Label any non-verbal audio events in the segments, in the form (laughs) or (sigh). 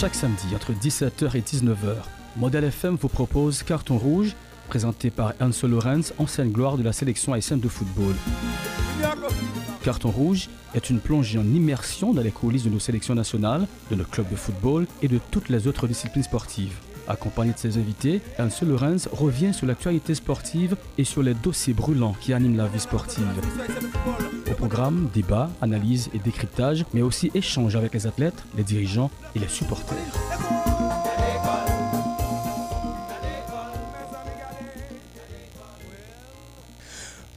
Chaque samedi entre 17h et 19h, Model FM vous propose Carton Rouge, présenté par Enzo Lorenz, ancienne gloire de la sélection haïtienne de football. Carton Rouge est une plongée en immersion dans les coulisses de nos sélections nationales, de nos clubs de football et de toutes les autres disciplines sportives. Accompagné de ses invités, Enzo Lorenz revient sur l'actualité sportive et sur les dossiers brûlants qui animent la vie sportive. Au programme, débat, analyse et décryptage, mais aussi échange avec les athlètes, les dirigeants et les supporters.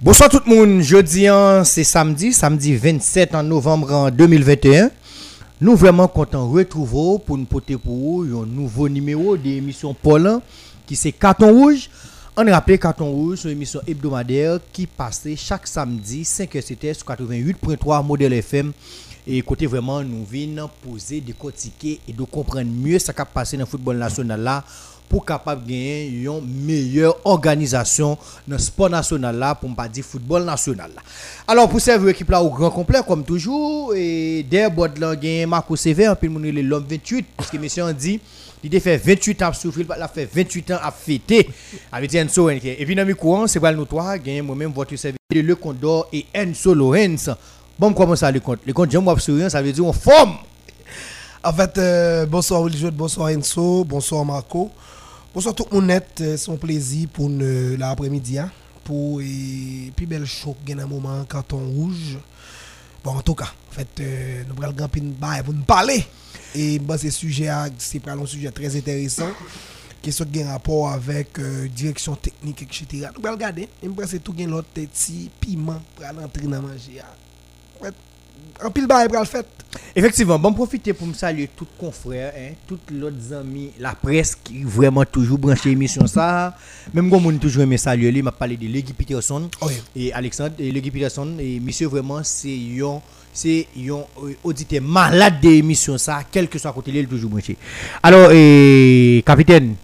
Bonsoir tout le monde, jeudi hein, c'est samedi, samedi 27 en novembre en 2021. Nous vraiment contents de retrouver pour nous porter pour vous un nouveau numéro de l'émission Paul qui c'est Carton Rouge. On rappelle Carton Rouge, c'est une émission hebdomadaire qui passe chaque samedi 5h c'était sur 88.3 modèle FM. Et côté vraiment, nous venons poser, décortiquer et de comprendre mieux ce qui a passé dans le football national là pour capable gagner une meilleure organisation dans le sport national là pour ne pas dire football national là. Alors pour cette équipe là au grand complet comme toujours et derrière bord là gagne Marco Sever puis l'homme 28 parce que monsieur on dit il a fait 28 ans souffrir, il a fait 28 ans à fêter avec Enzo Et puis dans le courant, c'est pas nous trois, gagne moi-même votre service Le Condor et Enzo Lorenz. Bon, comment ça le compte Le compte, j'aime sourire, ça veut dire on forme. En fait, euh, bonsoir Olivier, bonsoir Enzo, bonsoir Marco. Bonsoir tout le monde euh, c'est un plaisir pour l'après-midi, hein, pour et puis belle choc dans un moment carton rouge. Bon, en tout cas, en fait, euh, nous allons grand pour nous parler. Et bah, ce sujet, c'est un sujet très intéressant qui a un rapport avec euh, direction technique, etc. Nous allons regarder, et c'est tout l'autre petit piment pour entrer dans manger. En pile bail le fait. Effectivement, bon profiter pour me saluer tous les confrères, hein, tous les amis, la presse qui vraiment toujours branché l'émission ça. Même quand on toujours aimé saluer, il m'a parlé de Legui Peterson et Alexandre et Peterson et monsieur vraiment c'est un c'est euh, auditeur malade de l'émission ça, quel que soit côté il est toujours branché. Alors et capitaine,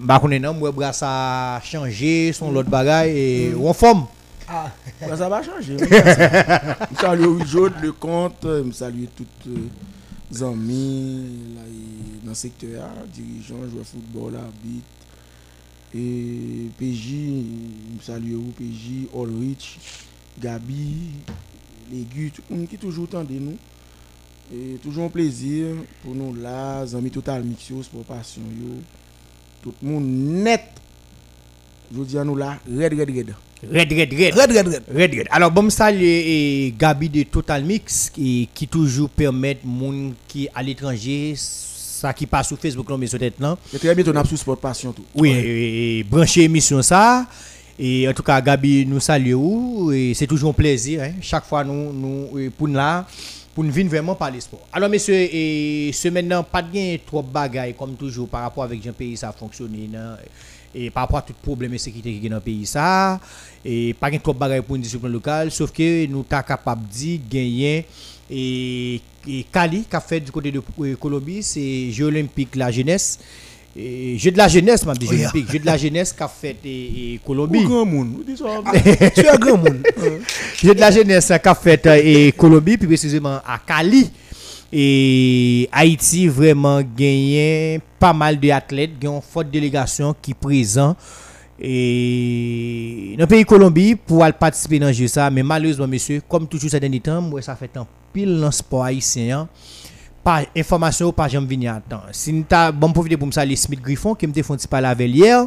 bah on est non, moi bras ça changé, son l'autre bagaille et en forme. Ah. ça va changer. Je salue Jaune, le compte, je salue tous les amis dans le secteur, dirigeants, joueurs de football, arbitres. Et PJ, je salue PJ, Ulrich, Gabi, Légu, tout le monde qui toujours de nous. Et toujours un plaisir pour nous là, les amis total mixio, pour passion. Tout le monde net. Je dis à nous là, red, red, red. Red, red, red. Red, red, red. Red, red. Alors, bon, salut Gabi de Total Mix qui, qui toujours permet moun qui à l'étranger ça qui passe sur Facebook non mais sur tête. Et très bientôt on a sur Sport Passion tout. Oui, et, brancher émission ça. Et en tout cas, Gabi nous salue et c'est toujours un plaisir hein. chaque fois nous nous pour nous là pour nous venir vraiment parler sport. Alors messieurs, et ce maintenant pas de trop de bagaille comme toujours par rapport avec Jean-Pays ça a fonctionné et par rapport à tout problème de sécurité qui est dans le pays ça et pas trop de bagaille pour une discipline locale sauf que nous sommes capables de gagner et, et Cali qui a fait du côté de Colombie c'est Jeux olympiques la jeunesse et jeu de la jeunesse, m'a dit Jeux olympiques, jeu de la jeunesse qu'a fait et, Colombie. grand monde, (laughs) tu es un grand monde. jeu de la jeunesse qu'a fait et Colombie, plus précisément à Cali. Et Haïti vraiment gagné pas mal d'athlètes, il y a une forte délégation qui présent et dans le pays Colombie pour participer dans jeu ça mais malheureusement monsieur comme toujours ces derniers temps moi ça fait un pile dans sport haïtien pas information pas jamais venir à temps si nous bon profiter pour me saluer Smith Griffon qui me un parler avec hier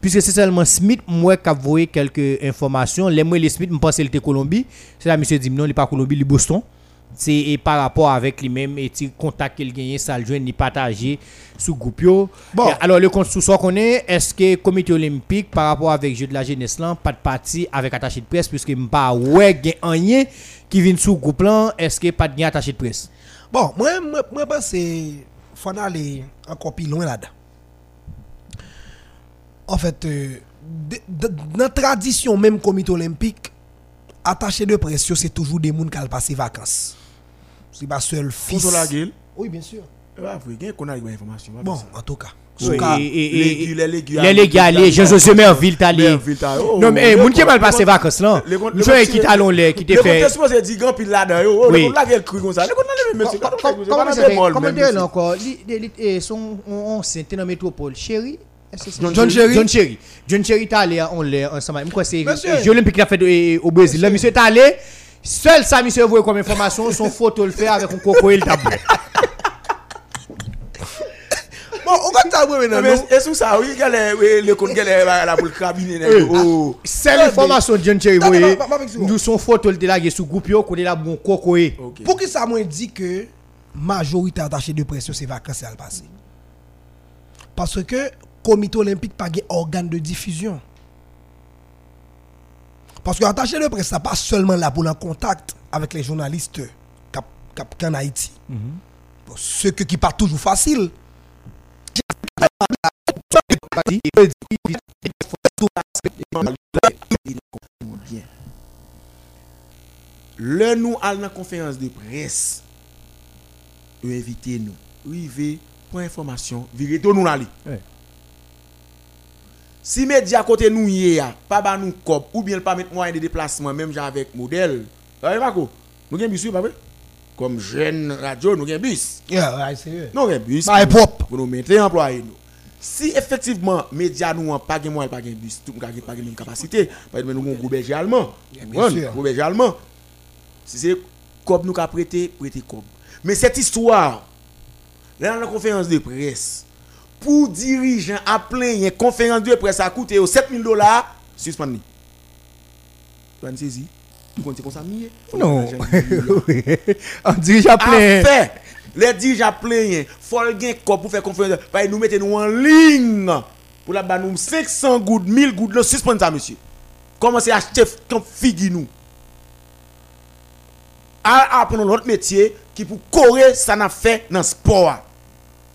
puisque c'est seulement Smith moi qui a voyé quelques informations les moi les Smith me pense était Colombie. C'est là monsieur dit non il n'est pas Colombie il est Boston c'est par rapport avec lui-même et le contact qu'il gagne ça le joindre ni partager sous groupe bon. Alors le compte sous qu'on connaît est-ce que comité olympique par rapport avec jeu de la jeunesse là pas de parti avec attaché de presse puisque pas ouais gagne qui vient sous groupe là est-ce que pas de attaché de presse? Bon moi moi moi pense faut aller encore plus loin là-dedans. En fait euh, dans la tradition même comité olympique attaché de presse c'est toujours des gens qui ont passé vacances c'est pas seul fils. la gueule Oui, bien sûr. Ah, vous voyez qu'on a une information. Bon, en tout cas. Les légumes, les Jean-José Merville. Non, mais, moun qui mal passé vacances là. Nous sommes qui t'allons les, qui t'es fait. Le contexte, c'est dit grand pile là-dedans. Oui. Cru comme ça. Comment dire encore eh, Son ancien dans métropole Chéri Est-ce que c'est- John Cherry. John Cherry. John Cherry est allé, on l'a ensemble. Moi, c'est Monsieur. Jeux Olympiques qui a fait eh, au Brésil. Là, monsieur est allé. Seul ça, monsieur, voit comme information, son photo le fait avec un coco et le tabou. (coughs) Bon, on va t'abouer Ah, maintenant. est ce que ça, oui, est, le compte est là pour le cabinet. Oh. Seule information de John vous nous son photo le là, sous groupe, yo, côté là, bon coco et. Ok. Pour qui ça m'a dit que majorité attachée de pression c'est vacances à le passé Parce que comité olympique pas un organe de diffusion. Parce que attaché de presse, ça pas seulement là pour en contact avec les journalistes cap, cap, en Haïti. Bon, ce que qui pas toujours facile. bien. Le nous dans la conférence de presse, vous invitez nous, arrivez pour information, virez tout nous aller. Si média côté nous y est, pas ba nous cop ou bien pas mettre moyen de déplacement même genre avec modèle. Vous pas quoi Nous avons un bus, pas vrai? Comme jeune radio, nous avons un bus. Yeah, ouais, sérieux. Nous avons un bus. Bah, propre. Pour nous mettre employés nous. Si effectivement, médias nous pas de moyens, pas de bus, tout n'a pas de même capacité, par exemple, nous avons un gros berger allemand. gros berger allemand. Si c'est comme nous avons prêté, prêté comme. Mais cette histoire, là dans la conférence de presse, pour dirigeant à plein une conférence de presse à coûter 7000 dollars, suspendez. Tu vas saisir? Tu comptes comme ça. Non. On (laughs) dirige plein. Afin, les dirigeants plein, faut gain pour faire conférence. de- Bah, nous mettez nous en ligne pour la nous 500 gouttes, 1000 gouttes, le suspendre ça, monsieur. Commencez à acheter comme figue nous. À apprendre notre métier qui pour correr ça n'a fait dans le sport.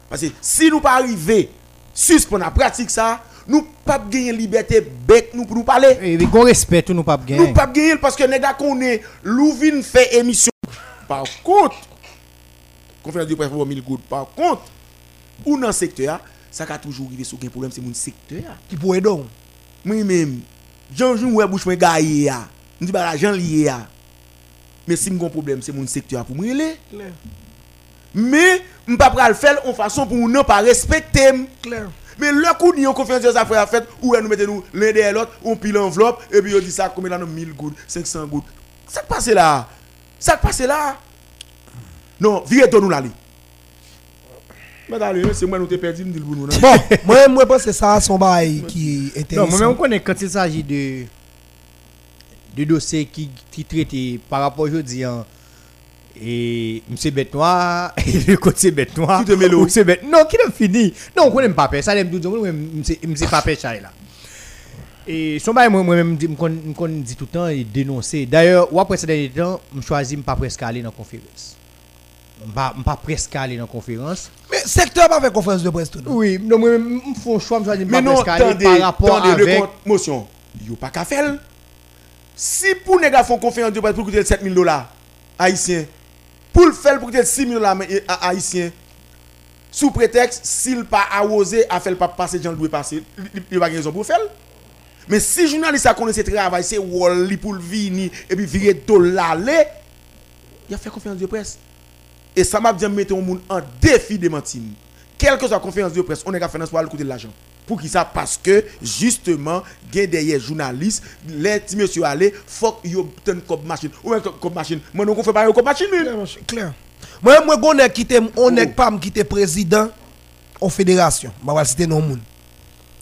Parce que si nous pas arriver suspendre la pratique ça, nous pas gagner liberté bec nous pour nous parler. Et qu'on respecte, nous pas Nous gagner. pas gagner parce que les gars qu'on est, Louvin fait émission. Par contre, conférence de presse pour 1000 gouttes. Par contre, ou dans le secteur, ça a toujours arrivé sur un problème, c'est mon secteur. Qui pourrait donc? Moi-même, Jean-Jean ouais bouche moi gaillé ya. On dit bah Jean lié ya. Mais si mon problème, c'est mon secteur pour. Claire. Mais je ne pas le faire en façon pour ne pas respecter. Claire. Mais le coup de conférence des affaires à fait, où nous mettons nous l'un derrière l'autre, on pile l'enveloppe, et puis on dit ça, combien là, 1000 gouttes, 500 gouttes. Ça qui passe là. Ça qui passe là. Non, virez nous là. Mais allez, c'est moi nous t'ai perdu, nous dit le bon nous. non? Bon, moi, moi, je pense que ça, son bail qui est Non, intéressant. moi-même, on connaît quand il s'agit de, de dossiers qui, qui traitent par rapport aujourd'hui, hein, et M. Bête Noir, (laughs) et le côté Bête Noir. Qui te mêle, ou oui. M. Bête Non, qui l'a fini. Non, on connaît pas ça, l'aime tout dire, moi, M. Papé Chai là. Et son bail, moi- je me dis tout le temps et dénoncer. D'ailleurs, ou après ces derniers temps, je choisis pas presque aller dans la conférence. Je ne pas presque aller dans la conférence. Mais secteur pas fait conférence de presse tout. Oui, non, moi-même, je fais un choix, je choisis pas presque aller par rapport le avec... motion. Yo pas qu'à faire. Si pour gars font conférence de presse pour coûter 7000 dollars haïtiens, pour le faire pour coûter 6000 dollars haïtiens, sous prétexte s'il pas arrosé à faire pas passer Jean doit passer, il pas raison pour faire. Mais si journaliste a connaît ce travail, c'est Wally pour le venir et puis virer dollar il a fait conférence de presse. Et ça m'a bien mettre un monde en défi de mentir. Quelle que soit la conférence de presse, on est qu'à faire pour aller coûter de l'argent. Pour qui ça Parce que, justement, il y a des journalistes, les petits monsieur aller, faut qu'ils une cop machine. Ou un cop machine. Moi, nous, on fait pas une cop machine. clair. Moi, moi, on est quitté, on est pas me quitter président en fédération. Je vais citer non moun.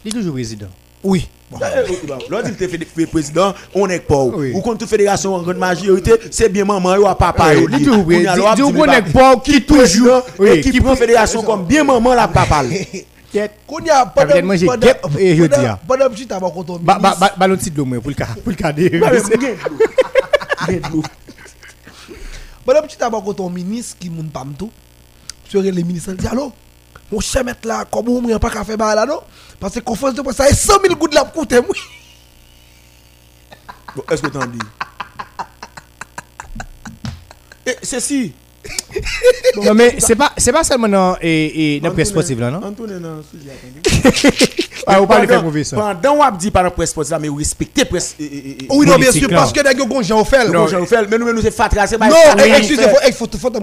Il est toujours président. Oui. Eh, eh, bah, L'autre, il était fait président, on est pas. Ou contre toute fédération en grande majorité, c'est bien maman ou papa. On y a Dis- l'autre, dis- tu on veux est pas qui toujours- qui prend- fédération comme bien maman la papa. (laughs) Qu'on y a Capitaine, moi, j'ai guêpe et je dis, ah. Pendant que tu as contre Ba- ba- ba- Ballon de titre de moi pour le cas. Pour le cas de. Mais, gain de l'eau. Gain de l'eau. Pendant que tu as contre ton ministre qui moun pam tout. Tu aurais les ministres dit allô? Mon cher mettre là comme on n'a pas qu'à faire bail là non parce que conférence de presse ça est 100 000 gouttes là pour coûter moi. Bon, Est-ce que t'en dis? Et ceci, Non, mais c'est pas, c'est pas seulement dans, et, dans presse sportive là, non? Antoine, non, sujet. (laughs) Ah, ou pas le faire Pendant- mauvais ça. Pendant ou dit par la presse sportive, là, mais vous respectez presse. Oui, non, bien sûr, là. parce que Offel. Non, je fais, mais nous, nous, c'est fatra, c'est pas. Non, pas- eh, excusez, faut, eh, faut, faut, faut,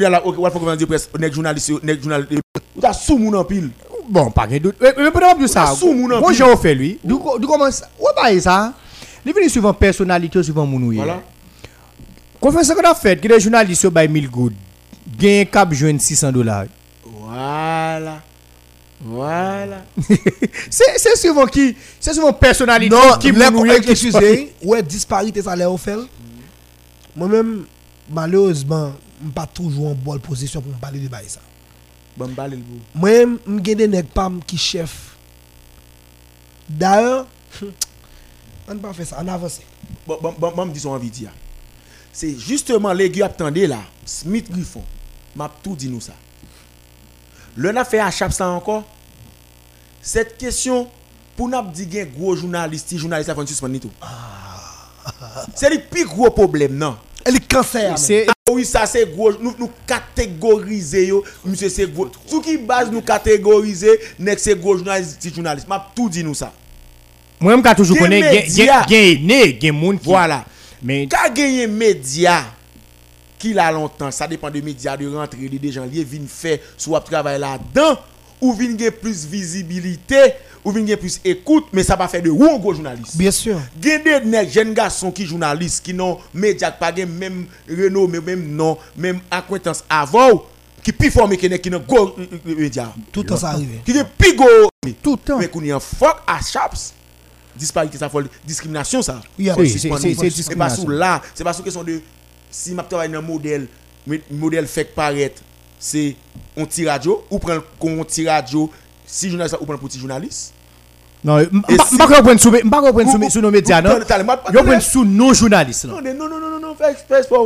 de la, ok, ouais, faut qu'on dise presse, nèg journaliste, nèg journaliste. Ou t'as sous moun en pile. Bon, pas de doute. Mais pendant plus ça, lui. Du co- du comment ça? Ouais, pas ça. Il vient souvent personnalité, moun ouye. Voilà. Conférence qu'on a fait, que les journalistes ont 1000 good. Gain cap joindre 600 dollars. Voilà. Voilà. (laughs) C'est c'est souvent qui c'est souvent personnalité Non, qui qui excusez, ouais, disparité salaire Offel. Moi-même, malheureusement, je ne pas toujours en bonne position pour parler de bail ça. Bon, le bout. Moi-même, je suis des nèg pam qui chef. D'ailleurs, (laughs) on ne pas faire ça, on avance. Bon, bon, bon, bon, me dis son envie de dire. C'est justement les gars attendez là, Smith Griffon, m'a tout dit nous ça. Le n'a fait à ça encore. Cette question, pour nous dire qu'il y a un gros journaliste, petit journaliste faire suspendre tout. C'est le plus gros problème, non? Elle est cancer. C'est Ah oui, ça c'est gros. Nous, nous catégoriser, yo. monsieur, c'est gros. Tout qui base nous catégoriser, que c'est gros journaliste, petit journaliste. M'a tout dit nous ça. moi même quand toujours Des connaît médias. gain né, gain moun qui Voilà. Mais Quand gagner média qui l'a longtemps, ça dépend des médias de rentrer des gens liés viennent faire soit travail là-dedans ou viennent gagner plus visibilité ou viennent gagner plus écoute mais ça va faire de ou gros journaliste. Bien sûr. Gen des nèg jeunes garçons qui journalistes qui n'ont média pas même renommé même nom même acquaintance avant qui plus formé que qui n'ont gros euh, euh, média. Tout le temps, ça arrive. Qui est plus gros tout le temps. mais qu'on y a fuck à chaps. Disparité ça folle discrimination ça. Oui, c'est- pas discrimination. sous là, c'est pas sous question de si m'a travaillé dans un modèle, mais modèle fait paraître, c'est on tire radio ou prend on tire radio si journaliste ou prend petit journaliste. Non, Et m'pas si- comprendre sous sous sous nos médias non? attendez. prendre sous nos journalistes. Non, non, non, non, non, non, fais exprès pas.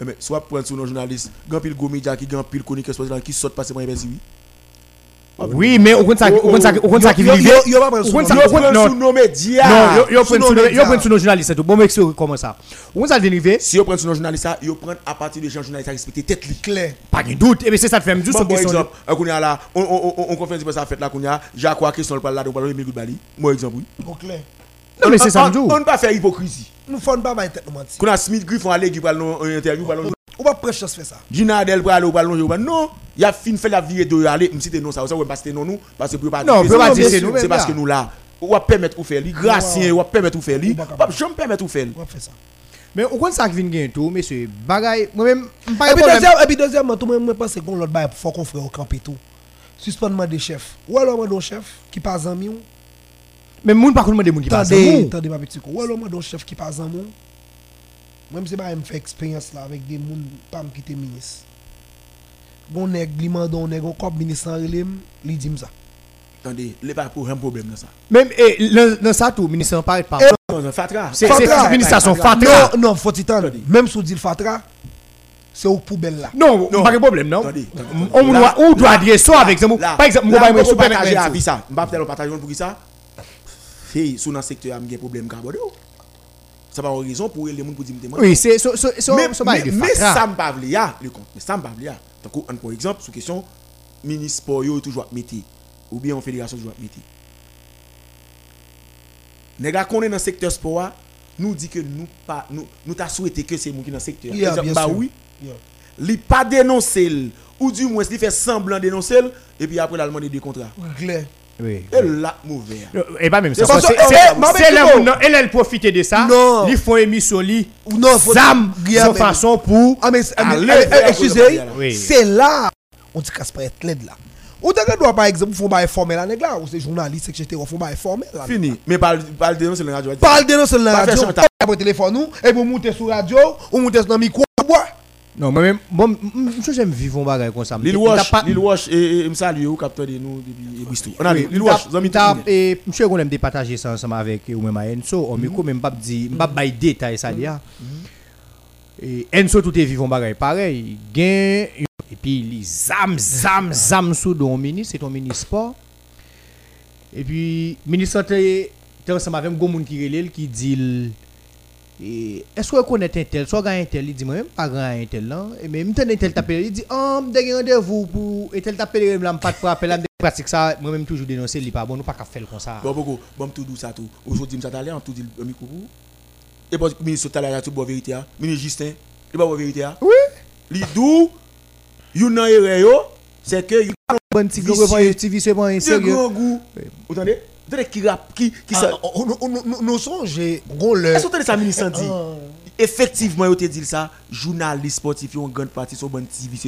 Eh, Mais soit prendre sur nos journalistes, grand pile go média qui grand pile chroniqueur sportif qui saute passer moi oui. Oui, mais on compte ça, on on qui vit. yo- va prendre On sous nos on médias. Non, yo- sous prend nos sous nos- sous journalistes. Bon m'explique comment ça? On compte ça dérivé. Si yo prend sur nos journalistes, yo prend à partir des gens journalistes à respecter tête li. Clair. Pas de doute. Et bien c'est ça fait me dire Bon, bon question. exemple, un qu'on y a là, on on on on conférence de presse a fait là qu'on a, Jacques question le parle là, on parle de Miguel Bali. Moi exemple oui. Au clair. Non mais c'est ça On on ne pas faire hypocrisie. Nous ne faisons pas ma tête, mentir. Qu'on a Smith Griffon aller qui parle une interview parle On va prendre chance faire ça? Gina Adel pour aller au ballon ou pas non, il a fin fait la vie de aller, me citer non ça, ça que non nous parce que pour pas Non, pas c'est- dire c'est c'est- nous, c'est parce que nous là, on va permettre ou faire li, gracien, on va permettre ou faire li, Ou pas jamais permettre ou faire. On va faire ça. Mais on compte ça qui vient gagner tout, monsieur. Bagay, moi-même, pas Et puis, deuxième, et puis deuxièmement, tout le monde pense qu'on l'autre bail faut qu'on fasse au camp et tout. Suspendement des chefs. Ou alors, moi, un chef qui passe en mieux. Mais moun par contre moi des moun qui passe. Attendez, Moun. attendez, ma petite Ou alors, moi, un chef qui passe en mieux. Même si je fais expérience là avec des gens qui étaient ministres. Bon nèg, li mande on nèg, on kop ministre en relèm, li dit ça. Attendez, il pas pour un problème dans ça. Même eh, dans dans ça tout, ministre parle pas. Eh, un fatra. C'est administration fatra. Non, non. Même dit le fatra, c'est au poubelle là. Non, Non. pas de problème non. On doit là- adresser ça avec exemple. Là, Par exemple, là, moi pas on super partager avis ça. M'pa peut-être partager pour qui ça Hey, sous dans secteur am gen problème carbone. Ça pas une raison pour les gens pour dire me Oui, c'est so so so mais, so mais, bail de mais ça me pas le compte. Mais ça me pas. Tant qu'on par exemple sous question ministre sport yo toujours mettre ou bien en fédération toujours mettre. Nèg qu'on est dans secteur sport nous dit que nous pas nous nous t'a souhaité que c'est moun qui dans secteur. Yeah, Exemple, bah sûr. oui, Yeah. li pas dénoncer ou du moins li fait semblant dénoncer et puis après il a demandé des contrats. Oui. Et là mauvais. Et pas même ça. C'est là où non, elle elle profite de ça. Non. Ils font émission. Non, faut- Zam mais- façon pour Ah mais, ah, excusez, c'est là on dit qu'à être l'aide là. Ou t'as que doit par exemple faut pas informer la nèg là ou c'est journaliste etc. faut pas informer là. Fini. Mais pas pas dénoncer le radio. Parle de nous sur la radio, après téléphone nous et vous montez sur radio ou montez sur le micro boire. Non, moi même bon, je j'aime vivre un bagage comme ça. Lil Wash, Lil Wash et me salue ou capteur de nous depuis Bristol. On a Lil Wash, zami tout. et monsieur qu'on aime départager ça ensemble avec ou même à Enso on Mhm. micro même pas dit pas bail détail ça là et Enso tout est vivant bagage pareil gain et puis les zam zam zam sous don ministre c'est ton ministre sport et puis ministre t'es ensemble avec un gros monde qui relève qui dit Et est-ce que vous connaissez un tel? Soit un tel, il dit moi même pas grand un tel là. Et mais m'entend un tel taper, il dit "Ah, me donne rendez-vous pour un tel taper là, me pas de frapper là, me pratique ça, moi même toujours dénoncer, il pas bon, nous pas qu'à faire comme ça. Bon, beaucoup, bon, tout doux ça tout. Aujourd'hui, ça t'allait, on tout dit le micro. Et puis, le ministre t'allait, tout bon vérité. Ministre Justin, il pas bon vérité. hein. Oui. Lidou, you nan erreur yo, c'est que il Bon petit gros Vicieux. revoir petit vicieux bon de sérieux. grand goût. Vous entendez? Vous entendez qui rap, qui, qui ça. Ah, on- on- on- Nous songeons, on le. Est-ce que vous entendez ça, ministre Sandy Ah. Effectivement, vous te dit ça, journaliste sportif,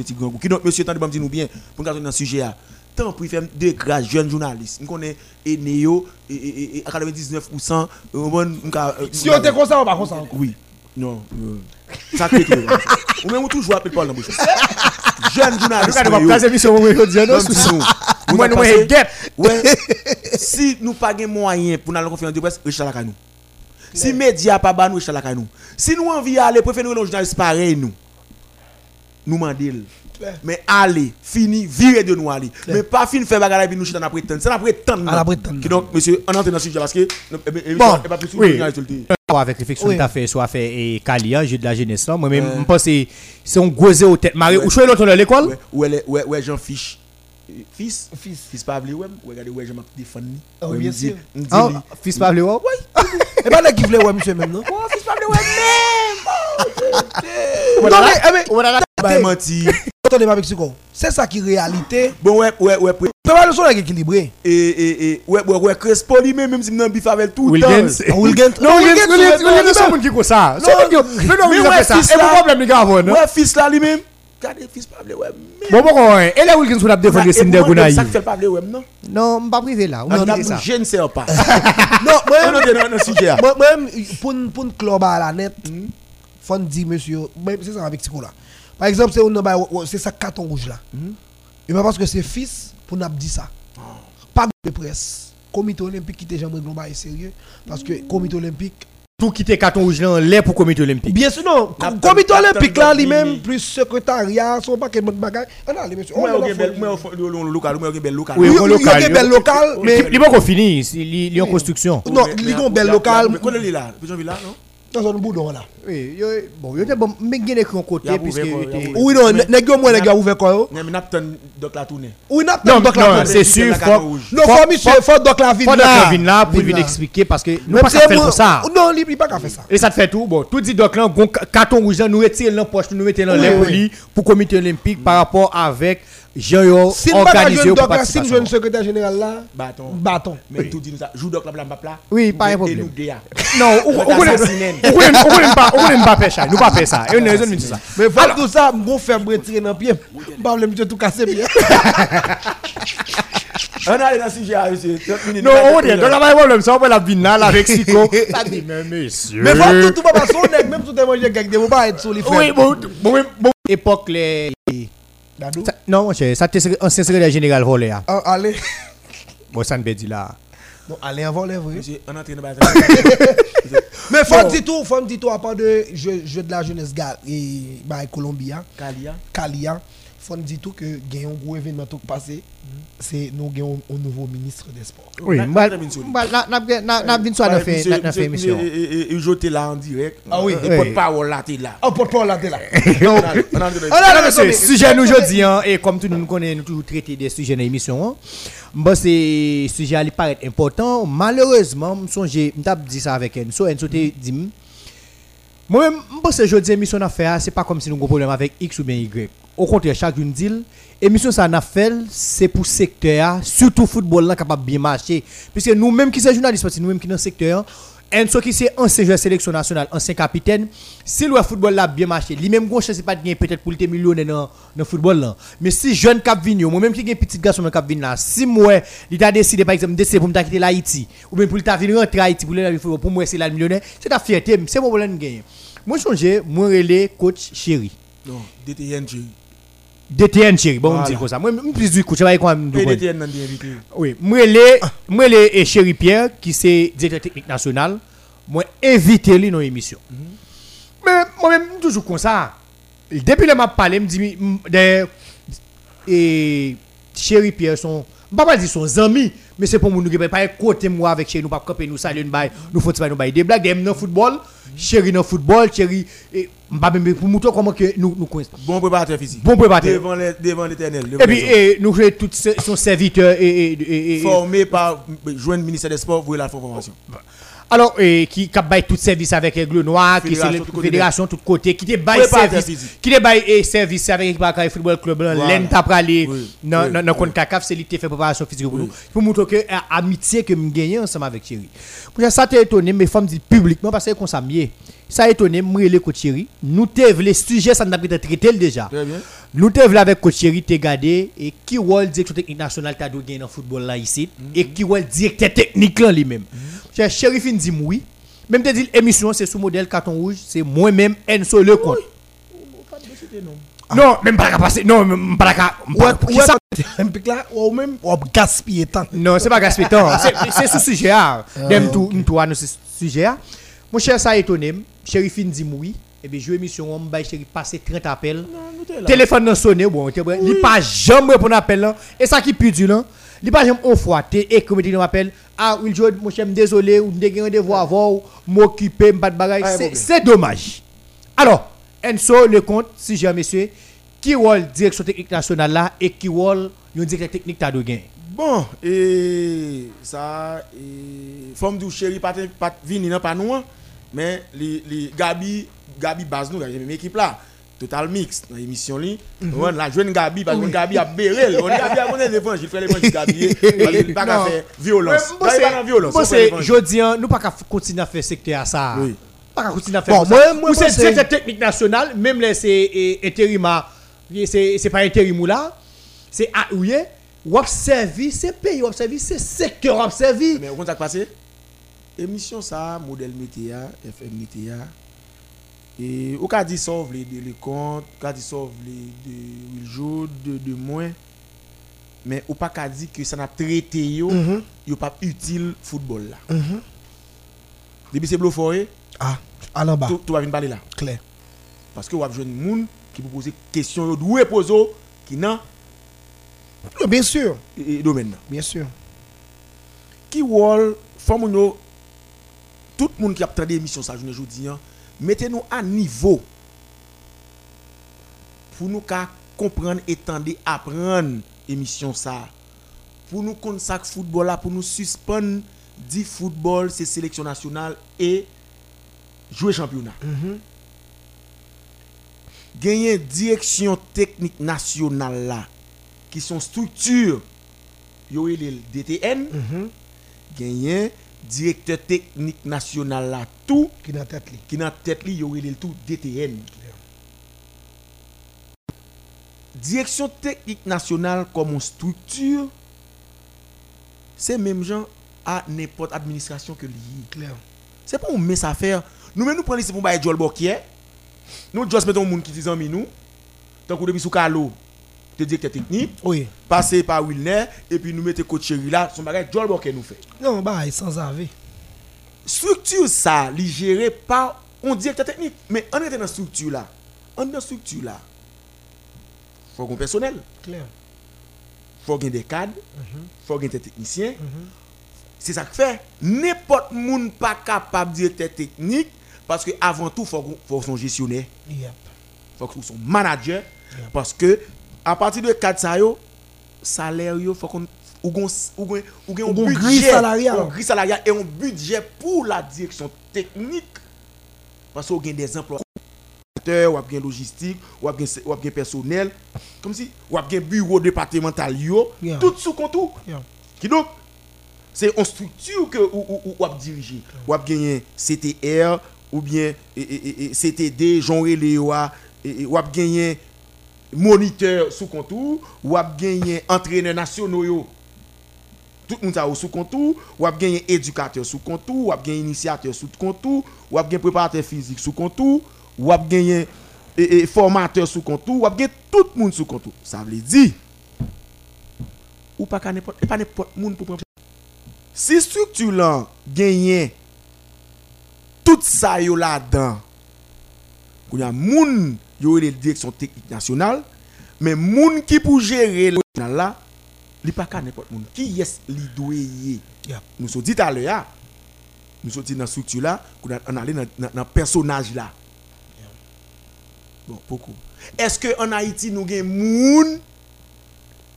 petit grand goût. Qui donc, monsieur, attendez, dire nous bien, pour nous dans le sujet là. Tant pour faire de grâce jeunes journalistes. Nous connaissons et Néo, et, et, et, à 99%, euh, bon, ka- euh, Si ça, on va comme ça. encore. Oui. Non. Ça crée trop. Ou même ou toujours appeler Paul dans la bouche. Jeune journaliste. Émission nous. (laughs) Vous Moi nous. Ouais. si nous pas de moyens pour nous conférence de presse, Richard. Si média pas ban nous Richard. Si nous envie aller préférer nous journaliste pareil nous. Nous mandil. Mais allez, fini, virez de nous aller. Mais pas fin faire bagarre puis nous chiter dans prétendre. C'est la prétendre. À la donc monsieur, on entre dans le sujet parce que eh, eh, Bon, pas plus oui. dit. avec réflexion que tu as fait, soit fait et Kalia, jeu de la jeunesse là. Moi-même, Euh. je pense que c'est un gros zéro tête. Marie, Ouais. où choisis l'autre à l'école? Ouais, ouais, ouais, Jean Fiche? Fils, Fils. fils pas ouais, ouais, regardez, ouais, je m'en défends. ni. Ah oui, Ouais, bien sûr. Ah, fils Pablo, ouais. Et pas là qui voulait, ouais, monsieur, même, non? Oh, fils pas ouais, Non, mais, eh, mais, Voilà. Bah, menti. (laughs) C'est ça qui est réalité. Bon, ouais, ouais, ouais, pas le est équilibré. Et, et, et, ouais, ouais, ouais, Crespo lui même, même si m'en bif avec tout le temps. Ah, Wilgens. Non, Wilgens, Wilgens, Wilgens, c'est un qui comme ça. Non, C'est un qui- Mais non, mais mais ouais, ça. là. mon problème, les gars, non? Ouais, fils là lui-même. Regardez, fils pas ouais. Bon, bon, ouais. Et là, Wilgens, vous l'avez défendu Cinder Gounaï. Ça fait pas ouais, non? Non, je ne pas privé là. On (laughs) Non, a non, ça. Je ne sais pas. Non, moi, On est dans le sujet. moi, même pour un- pour un club à la net, faut dire monsieur, c'est ça avec Tico là. Par exemple, c'est un ça carton rouge là. Et pas parce que c'est fils pour nous dire ça. Pas de presse. Comité olympique qui était jamais global sérieux parce que comité olympique Tout quitter carton rouge là, l'air pour comité olympique. Bien sûr, non. Comité olympique là, lui-même, plus secrétariat, son paquet de bagages. Ah non, les messieurs, on Moi, fond, le le local, au Gébel local. Oui, a yo. bel local, mais Il n'est pas fini, il est en construction. non, il y a un bel local. Mais connais-le là, Pigeon Villa, non? Dans un boudon là. Oui, bon, yo te bon, mais il y a un côté, Il y a puisque. Oui, non, les gars ouvert quoi yo? Mais n'a pas donc la tournée. Oui, n'a pas c'est sûr. Non, faut monsieur, faut donc la ville Faut là. que Kevin là pour expliquer parce que nous pas faire moi- comme ça. Non, il pas qu'à faire ça. Et ça te fait tout. Bon, tout dit donc là, gon carton rouge nous retirer dans poche, nous mettons dans Oui, les oui. polis pour comité olympique par rapport avec Jean yo Si nous pas organisé pour si participation. jeune secrétaire général là, Bâton. bâton. Mais tout dit nous ça. Joue donc la là. Oui, pas un Et problème. nous déa. Non, on on connaît Assassiner. on connaît on connaît pas on connaît pas faire ça. Nous pas faire ça. Et on a raison de dire ça. Mais faut tout ça, faire me retirer dans pied. Pas le monsieur tout casser bien. (laughs) On allait dans le sujet, monsieur. 30 minutes. Non, on de problème, ça, on va la vinale avec Sico. Ça (laughs) dit, mais monsieur. Mais faut tout tout pas son nèg même tout est manger gag de pas être sur les Oui, frères. bon, bon, bon. Époque, les. Dadou. Ça- Non, mon cher, ça, c'est ancien secrétaire général volé. hein. Ah, Allez. (laughs) Bon, ça ne peut dire là. Non, allez avant les vrai. Monsieur, on est en train de battre. (laughs) Mais faut Bon. dire tout, faut dire tout à part de jeu jeu de la jeunesse gal et bah Colombia. Kalia. Kalia, faut dire tout que gagne un gros événement tout passé, c'est nous gagnons un nouveau ministre des sports. Oui, Na- na- na- na- moi, na- na- na- na vin soit fait na- fait émission. Il joue là en direct. Ah oui. Et Oui. porte-parole là, t'es là. Oh, pour toi là, t'es là. Ah, non, sujet nous aujourd'hui, hein, et comme tout nous nous connaissons, nous toujours traiter des sujets dans l'émission. Hein. Bon, c'est sujet à lui paraître important. Malheureusement, je songe, je dit ça avec Enso. Enso te dit, moi-même, je pense que aujourd'hui, l'émission à faire, c'est pas comme si nous avons un problème avec X ou bien Y. Au contraire, chaque jour, dit, émission ça a fait, c'est pour le secteur, surtout football, là, capable de bien marcher. Puisque nous-mêmes qui sommes journalistes, nous-mêmes qui sommes dans le secteur, Enso qui c'est ancien joueur sélection nationale, ancien capitaine, si le football là bien marché, lui-même chance pas de peut-être pour le millionnaire dans dans football là. Mais si jeune cap vinn yo, moi-même qui gagne petit garçon dans cap vinn là, si moi il t'a décidé par exemple décider pour me quitter l'Haïti ou bien pour le venir rentrer Haïti pour le football pour moi c'est là le millionnaire, c'est ta fierté, c'est mon problème gagner. Moi changer, moi relais coach chéri. Non, DTNG. DTN chéri, bon on dit comme ça. Moi même plus du coach, va quoi Et DTN nan invité. oui, moi les moi les Chéri Pierre qui c'est directeur technique national, moi invité lui dans l'émission. Mais moi même toujours comme ça. Depuis le m'a parlé, me dit et Chéri Pierre son Pas pas dire son ami, mais c'est pour nous qui pas côté moi avec chez nous pas camper nous saluer nous bail nous faut nous bail des blagues des dans football, chéri dans football, chéri même pour montrer comment que nous nous connaissons. Bon préparateur physique. Bon préparateur. Devant les- devant l'éternel. Et puis et, nous jouons tous ce- son serviteur et, et, et- formé par joindre ministère des Sports, vous la formation. alors et, qui bail tout service avec Aigle Noir, qui c'est la tout fédération tout côté, qui te bail service, qui te bail service avec Bakary Football Club, l'en t'a pralé dans oui. CONCACAF, c'est lui qui fait préparation physique pour nous. Pour montrer que euh, amitié que me gagné ensemble avec Thierry. Pour ça t'es étonné mais femmes dit publiquement parce que comme ça mieux. Ça étonné moi les coach Thierry. Nous t'es les sujets ça n'a pas traité déjà. Très bien. Nous vle avec coach Thierry te gardé et qui rôle directeur technique national t'a dû gagner dans le football là ici et qui rôle directeur technique là lui-même. Cher Sheriff il dit oui. Même te dit émission c'est sous modèle carton rouge, c'est moi-même Enso le compte. Non, même pas passer. Non, même pas qui ça? là, ou même, ou gaspiller temps. Non, c'est pas gaspiller temps. C'est- sous sujet là. Dem tout nous à nous sujet là. Mon cher ça étonné, Sheriff il dit oui. Et bien, jouer émission, on m'a Sheriff passer 30 appels. téléphone nan sonné bon il pas jamais répondre appel là et ça qui plus dur là il pas jamais et comme dit appel ah Will Joe mon cher désolé ou de rendez-vous avant m'occuper de bagaille. Ah, c'est dommage alors Enso le compte si j'ai monsieur qui rôle direction technique nationale là et qui rôle le directeur technique ta de gain? Bon, et ça, et forme du chéri pas vini pas nous, hein. mais les les Gabi Gabi j'ai même équipe là. Total mix dans l'émission li. On la jeune Gabi parce que Gabi a béré, on Gabi a l'évangile, fait l'évangile Gabi, Gabi on fait c'est l'évangile. jodi an, nous pas qu'à continuer à faire secteur à ça Oui. pas qu'à continuer à faire Bon, ça. moi- moi, Ou c'est directeur technique national même là c'est eh, c'est pas intérim ou là c'est à ou observer c'est pays observer c'est secteur Mais vous ça passé Émission ça, modèle Météa, FM Météa. Et au cas dit sauve les de les comptes, au cas dit sauve les de Joe, de, de moins. Mais au pas qu'à dire que ça n'a traité yo, Mhm. yo pas utile football là. Mhm. Depuis c'est forêt, Ah, à l'en bas, tout tout va venir parler là. clair. Parce que vous avez jeune monde qui vous poser question yo doué poser qui Oui, Bien sûr, et- et domaine bien sûr. qui wol faut tout le monde qui a entendu l'émission ça journée aujourd'hui hein, mettez-nous à niveau pour nous comprendre étendre apprendre émission ça pour nous que football là pour nous suspendre dit football c'est sélection nationale et jouer championnat Mhm. gagner direction technique nationale là qui sont structure yo le DTN Mhm. gagner directeur technique national là tout Qui dans tête li. qui dans tête li yo le tout DTN direction technique nationale comme structure c'est même gens à n'importe administration que lié Clair. c'est pas on met ça faire nous même nous prenons ici pour bailler Joel Bokier. Nous juste mettons monde qui disent en nous. Tant que depuis sous Carlo te directeur technique Oui. passer par Wilner et puis nous mettons coach là son bagage Joel Bokier nous fait Non, bah, sans avis. structure ça, li géré par un directeur technique. Mais on est dans la structure là. On est dans la structure là. Faut qu'on personnel, Clair. faut ait des cadres, faut qu'il y ait des techniciens. C'est ça que fait. N'importe monde pas capable de directeur technique parce que avant tout faut qu'on faut son gestionnaire, Yep. faut qu'on son manager parce que à partir de cadre ça yo salaire yo faut qu'on ou gon ou gon ou gon grille salariale. un grille salariale et un budget pour la direction technique parce qu'on gagne des emplois ou bien logistique ou bien bien personnel comme si ou bien bureau départemental yo Yeah. tout sous contour Yeah. qui donc c'est une structure que ou ou, ou, diriger ou gagner CTR ou bien et, et, et, CTD Jean Léoa ou gagner moniteur sous contour ou ap gagner entraîneur national yo. Tout le monde a sous contour ou ap gagner éducateur sous contour ou ap gagner initiateur sous contour ou ap gagner préparateur physique sous contour ou ap gagner et, et formateur sous contour ou ap gagner tout le monde sous contour. Ça veut dire ou pas n'importe n'importe monde pour si structure là gagne tout ça yo là-dedans il y a moun yo le direction technique nationale mais moun qui pour gérer là li pa ka n'importe moun. Qui yes li doye Yep. Nous sommes dit à l'heure, nous sommes dit dans la structure là, qu'on a- dans le personnage là. Bon, beaucoup. Est-ce que en Haïti nous avons moun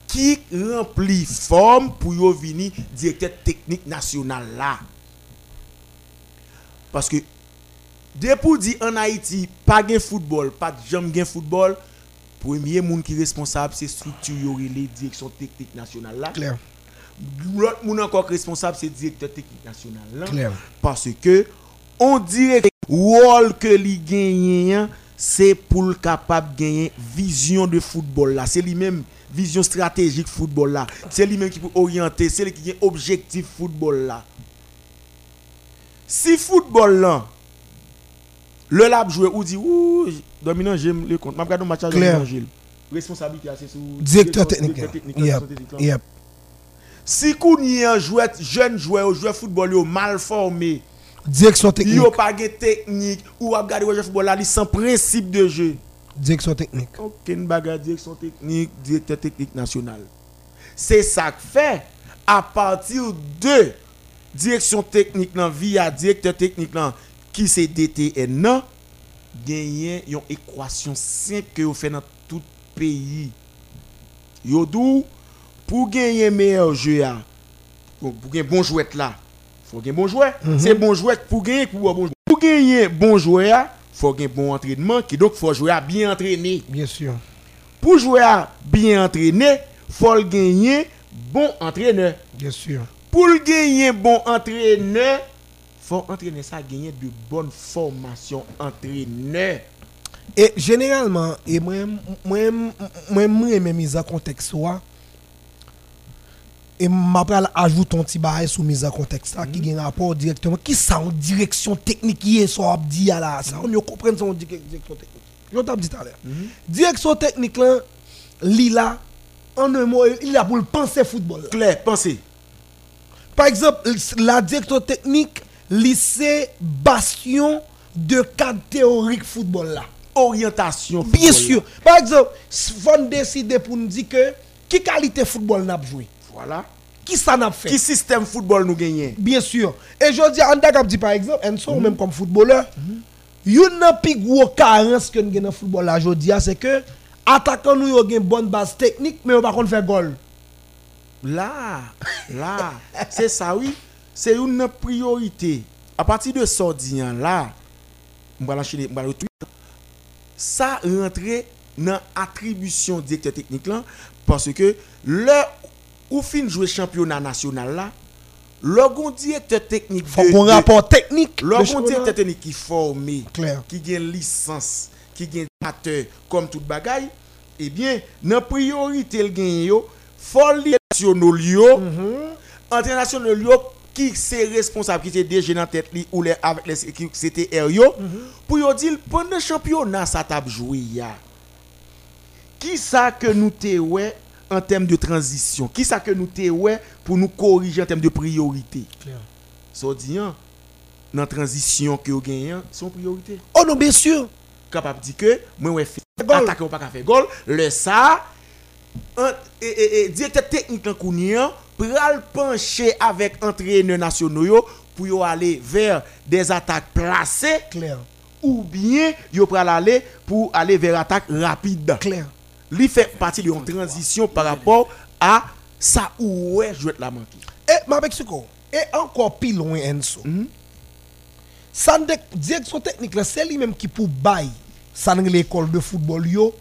qui remplit forme pour venir directeur technique national là? Parce que depuis dit en Haïti pas de football, pas de jambe de football, premier monde qui est responsable c'est structure relé direction technique nationale là. L'autre monde encore responsable c'est directeur technique national là. Parce que on dirait que le rôle que li gagne c'est pour le capable de gagner vision de football là, c'est lui-même vision stratégique football là. C'est lui-même qui peut orienter, c'est lui qui a objectif football là. Si football là le lab jouer ou dit ouh dominant j'aime le compte. M'a regardé un match à. Dominant Gilles. Responsabilité c'est sous Directeur technique. technique, Yep. Si y a un joueur jeune joueur joueur football mal formé, Direction technique. yo pas de technique ou a regarder joueur football sans principe de jeu. Direction technique. Aucune bagarre direction technique, directeur technique national. C'est ça que fait à partir de direction technique via directeur technique qui c'est DTN nan gagner une équation simple que vous fait dans tout pays. Yo dou pour gagner meilleur jeu a, bon, pour gagner bon jouet là, faut gagner bon jouet. C'est bon jouet pour gagner pour bon. Pour gagner bon jouet a, faut gagner bon entraînement qui donc faut jouer à bien entraîné. Bien sûr. Pour jouer à bien entraîné, faut gagner bon entraîneur. Bien sûr. Pour gagner bon entraîneur, faut entraîner ça gagner de bonnes formations entraîneur. Et généralement, et moi, moi, moi, moi, mise en contexte, et m'appelle ajoute un petit bail sous mise en contexte, là, qui a un rapport directement, qui ça en direction technique, qui est soit dit là, ça, on mieux comprendre son direction technique. Je t'ai dit tout à l'heure. Direction technique, là, li là, en un mot, il a pour le penser football. Claire, pensez. Par exemple, la direction technique, lycée bastion de cadre théorique football là. Orientation. Bien sûr. Par exemple, si on décide pour nous dire que qui qualité football n'a joué, Voilà. qui ça n'a fait? Qui système football nous gagnons Bien sûr. Et je dis, on a dit par exemple, Enso, même comme footballeur, une nan plus gros carence que nous avons dans le football là, je dis, c'est que attaquant nous avons une bonne base technique, mais on par contre faire goal. Là, là, c'est ça, oui. C'est une priorité. À partir de ce là. Ça rentre dans l'attribution directeur technique là, parce que le ou fin jouer championnat national là, le directeur technique Faut qu'on rapport technique. le directeur technique qui formé, qui gagne licence, qui gagne amateur comme toute bagaille, eh bien, dans priorité le gagne yo, faut international yo qui c'est responsable qui c'est déjà dans tête li ou les avec les équipes CTR yo pour yo dire pendant championnat ça t'a joué ya. Qui ça que nous te ouais en termes de transition? Qui ça que nous te ouais pour nous corriger en termes de priorité? Clair. So di an, nan transition que vous gagnez, son priorité. Oh non, bien sûr. Capable de dire que, moi, ouais, fait Goal. attaquer ou pas qu'à faire goal, le ça, et, et, et, directeur technique en pral pencher avec entraîneurs nationaux pour aller vers des attaques placées, Clair. ou bien yo pral aller pour aller vers attaque rapide. Clair. Li fait partie de transition par rapport à ça où vais te la manquer. Et ma. Et encore plus loin, Enso. Ça ne direction technique, c'est lui-même qui pour bail, ça l'école de football, yo,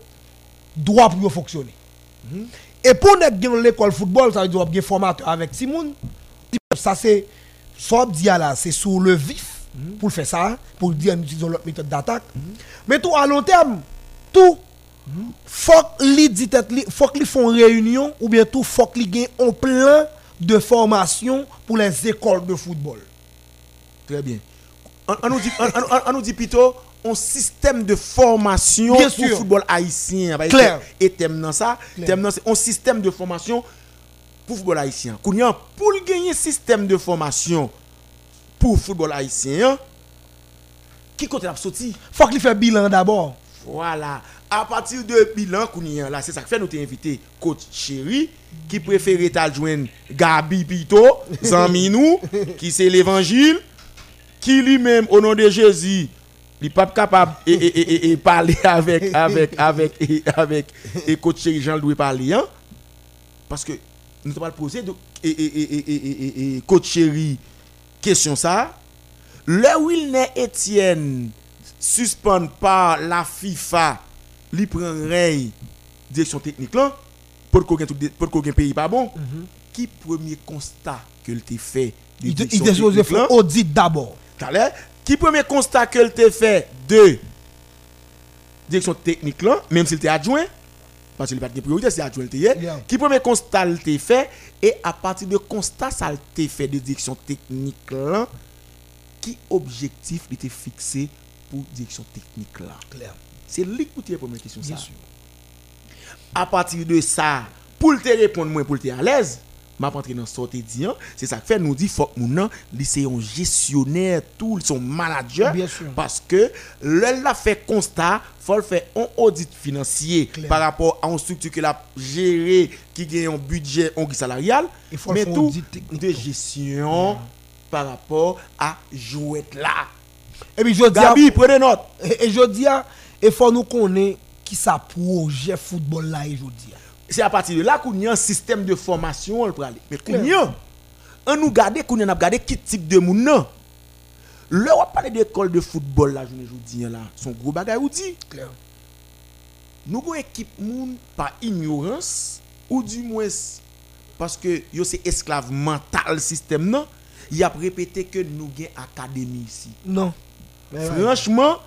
doit pour fonctionner. Et pour nous l'école de football, ça veut dire un formateur avec Simon. Ça, c'est, c'est sur le vif pour faire ça, pour dire utilisons l'autre méthode d'attaque. Mais tout à long terme, tout, li, faut que li font réunion ou bien tout faut que li gagne un plan de formation pour les écoles de football. Très bien. On nous dit plutôt un système de formation Bien pour sûr. football haïtien. Bah, Clair. Et thème dans ça, thème dans un système de formation pour football haïtien. Pour le gagner système de formation pour football haïtien, qui côté la sorti Faut li fait bilan d'abord. Voilà. à partir de bilan là, c'est ça que fait nous invité coach chéri qui préférait joindre Gabi Pito, (laughs) Zami nous, qui c'est l'évangile, qui lui-même, au nom de Jésus, n'est pas capable de et, et, et, et parler avec, avec, avec, avec, et coach chéri Jean-Louis parler, hein? Parce que nous avons posé de, et, et, et, coach chéri, question ça. Le Wilner Etienne suspend par la FIFA, lui prend rey direction technique là, pour qu'on pour qu'on pays pas bon. Qui premier constat que le fait Il il là? faire audit d'abord. Qui premier constat que le fait de direction technique là, même s'il était adjoint, parce que il pas de priorité, c'est adjoint Yeah. Qui premier constat le fait et à partir de constat ça le fait de direction technique là, qui objectif était fixé pour direction technique là. C'est lui qui la première question Bien ça. sûr. À partir de ça, pour te répondre moi pour te à l'aise, m'a rentré dans sortie hein. c'est ça que fait nous dit faut que li c'est un gestionnaire tout son manager Bien sûr. parce que le la fait constat faut faire un audit financier par rapport à une structure que la gérer qui gagne un budget un salarial. Il faut le mais faire tout de gestion par rapport à jouer là. Et puis je dis, Gabi prenez note. Et, et je dis, il faut nous connaître qui ça projet football là et dis. C'est à partir de là qu'on y a un système de formation on peut aller. Mais qu'on y a on nous garder qu'on y a regardé qui type de moun nan. Là on parler d'école de football là je vous dis là. Son gros bagay ou dit. Clair. nous avons équipe moun par ignorance ou du moins parce que yo c'est esclave mental système non il a répété que nous avons académie ici. Non. Mais. Franchement,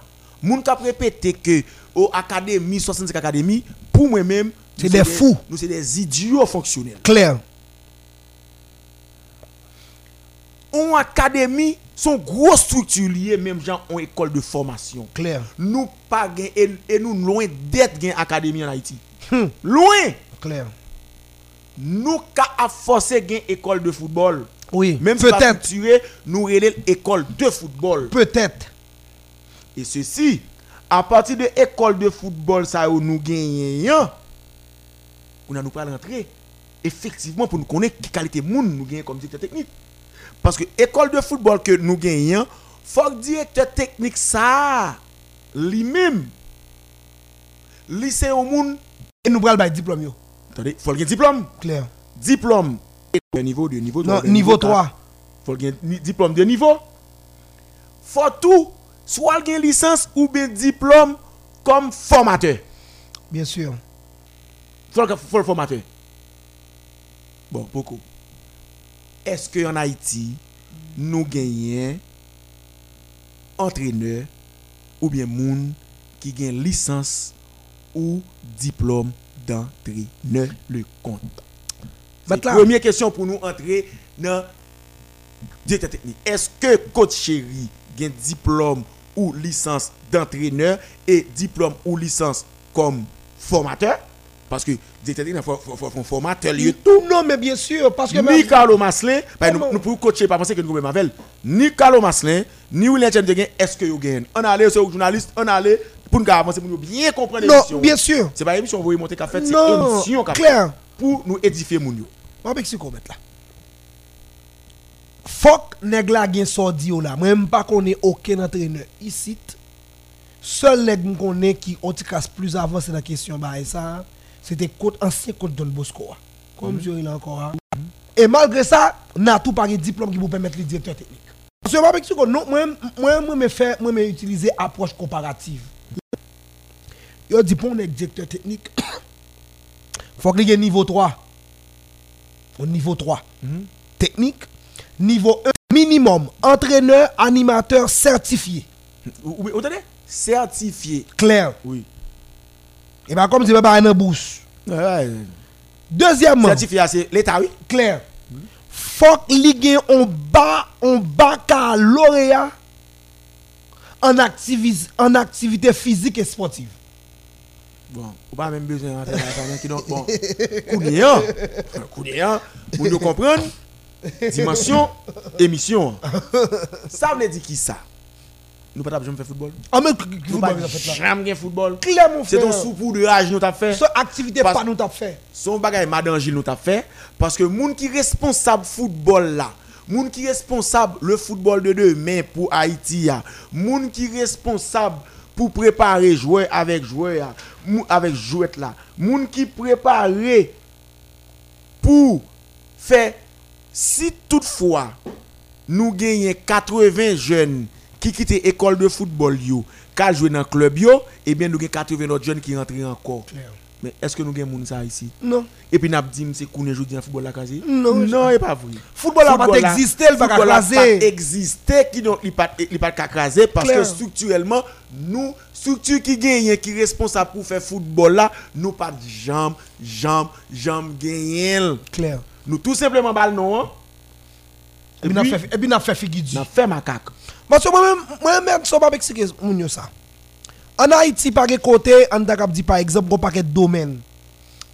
moun kap répété que au académie 65 académie pour moi même C'est des fous. Nous c'est des idiots fonctionnels. Clair. On académie son gros structure liée même genre en école de formation. Clair. Nous pas et, et nous loin d'être gen académie en Haïti. Hmm. Loin. Clair. Nous a forcé gen école de football. Oui. Même peut-être. nous relève école de football. Peut-être. Et ceci, à partir de l'école de football, ça nous gagnons, a nous pas rentrer. Effectivement, pour nous connaître quelle qualité moun nous gagnons comme directeur technique. Parce que l'école de football que nous gagnons, faut que le directeur technique ça, lui-même, lycée au monde, Et nous prenons le diplôme. yo. attendez, faut un diplôme. Clair. Diplôme. De niveau de niveau Non, de niveau quatre. 3. faut un diplôme de niveau. Faut tout, soit une licence ou bien diplôme comme formateur. Bien sûr. Faut le, faut le formateur. Bon, beaucoup. Est-ce qu'en Haïti, nous gagnons entraîneur ou bien moun qui gagne licence ou diplôme d'entraîneur le compte? C'est la première question pour nous entrer dans directeur technique. Est-ce que coach chéri a un diplôme ou licence d'entraîneur et diplôme ou licence comme formateur? Parce que faut, faut formateur, lieu tout. Non, mais bien sûr. Parce que Ni même- Carlo Maslin, ben, nous, pouvons coacher, pas penser que nous avec. Ni Carlo Maslin, ni William Chemdegen, est-ce que vous gagnez? On allait sur journaliste, on allait pour nous avancer, pour nous bien comprendre l'émission. Non, bien sûr. C'est pas émission, vous voyez monter qu'a fait, c'est émission qu'a fait pour nous édifier moun yo. Mwen pek si kon met la. Fok neg la gen sordi yo la. Mwen pa konen oken antreneur isit. Seul m konen ki otikas plus avans nan kesyon ba e sa. C'était coach ancien coach Don Bosco. a. Comme je il encore. a. Et malgré ça, n'a tout pas un diplôme qui vous permettre le directeur technique. Parce que moi, non, moi, moi, moi, me faire, moi, me utiliser approche comparative. Yo dit pour un directeur technique, (coughs) faut qu'il y ait niveau 3. Au niveau 3. Technique. Niveau 1, minimum. Entraîneur, animateur certifié. Vous vous entendez Certifié. Clair. Oui. Et bien, comme je vais pas un bouche. Ouais. Deuxièmement, c'est l'État, oui. clair. Faut qu'il y ait un bas, un baccalauréat en, en activité physique et sportive. Bon, ou pas même besoin dans famille qui donc bon. Kounéan. Kounéan, pour nous comprendre dimension émission. Ça veut dire qui ça? Nous pas jamais faire football. Ah, mais Nous football, pas fait là? jamais faire football. Claire, mon C'est ton sous de rage nous t'a fait. Cette activité pas nous t'a fait. Son bagay Madame Gilles nous t'a fait parce que moun qui responsable football là, moun qui responsable le football de demain pour Haïti ya, moun qui responsable pour préparer joueur avec joueur avec jouet là, moun qui préparer pour faire si toutefois nous gagnons 80 jeunes qui quittent l'école de football yo, qui jouent dans le club yo, et bien nous gagnons 80 autres jeunes qui rentrent encore. Mais est-ce que nous gagnons moun ça ici? Non. Et puis n'a dit c'est qu'on joue dans le football case Non, non, c'est pas vrai. Football a pas a- existé, il va a pas existé qui pas il pas craser parce Clair. que structurellement nous structure qui gagne qui responsable pour faire football là, nous pas de jambes, jambes, jambes gagner. Claire. Nous tout simplement balle non. hein. Et puis, n'a puis, n'a fait figure du. n'a fait macaque. Parce que moi-même, moi-même, je ne pas expliquer ça. En Haïti, par côté, on t'a dit par exemple, on paquet de domaines.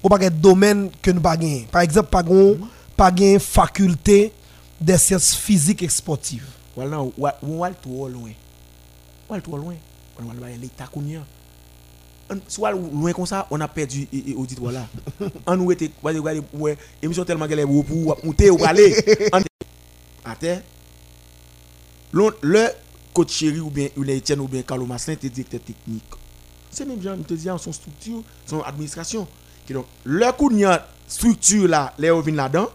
On paquet de domaines que nous pas. Par exemple, pas gon, pas gain faculté des sciences physiques et sportives. Voilà, on va on trop loin. On va trop loin. On va aller l'état. On- Soit loin comme ça, on a perdu et- et auditoire là. (laughs) On nous était ouais émission tellement qu'elle est pour monter ou aller. (laughs) On- À terre. Le coach chéri ou bien les Etienne ou bien Carlo Massin était directeur technique. C'est même gens te dire son structure, son administration. Qui donc le coup de structure là, les revient là-dedans,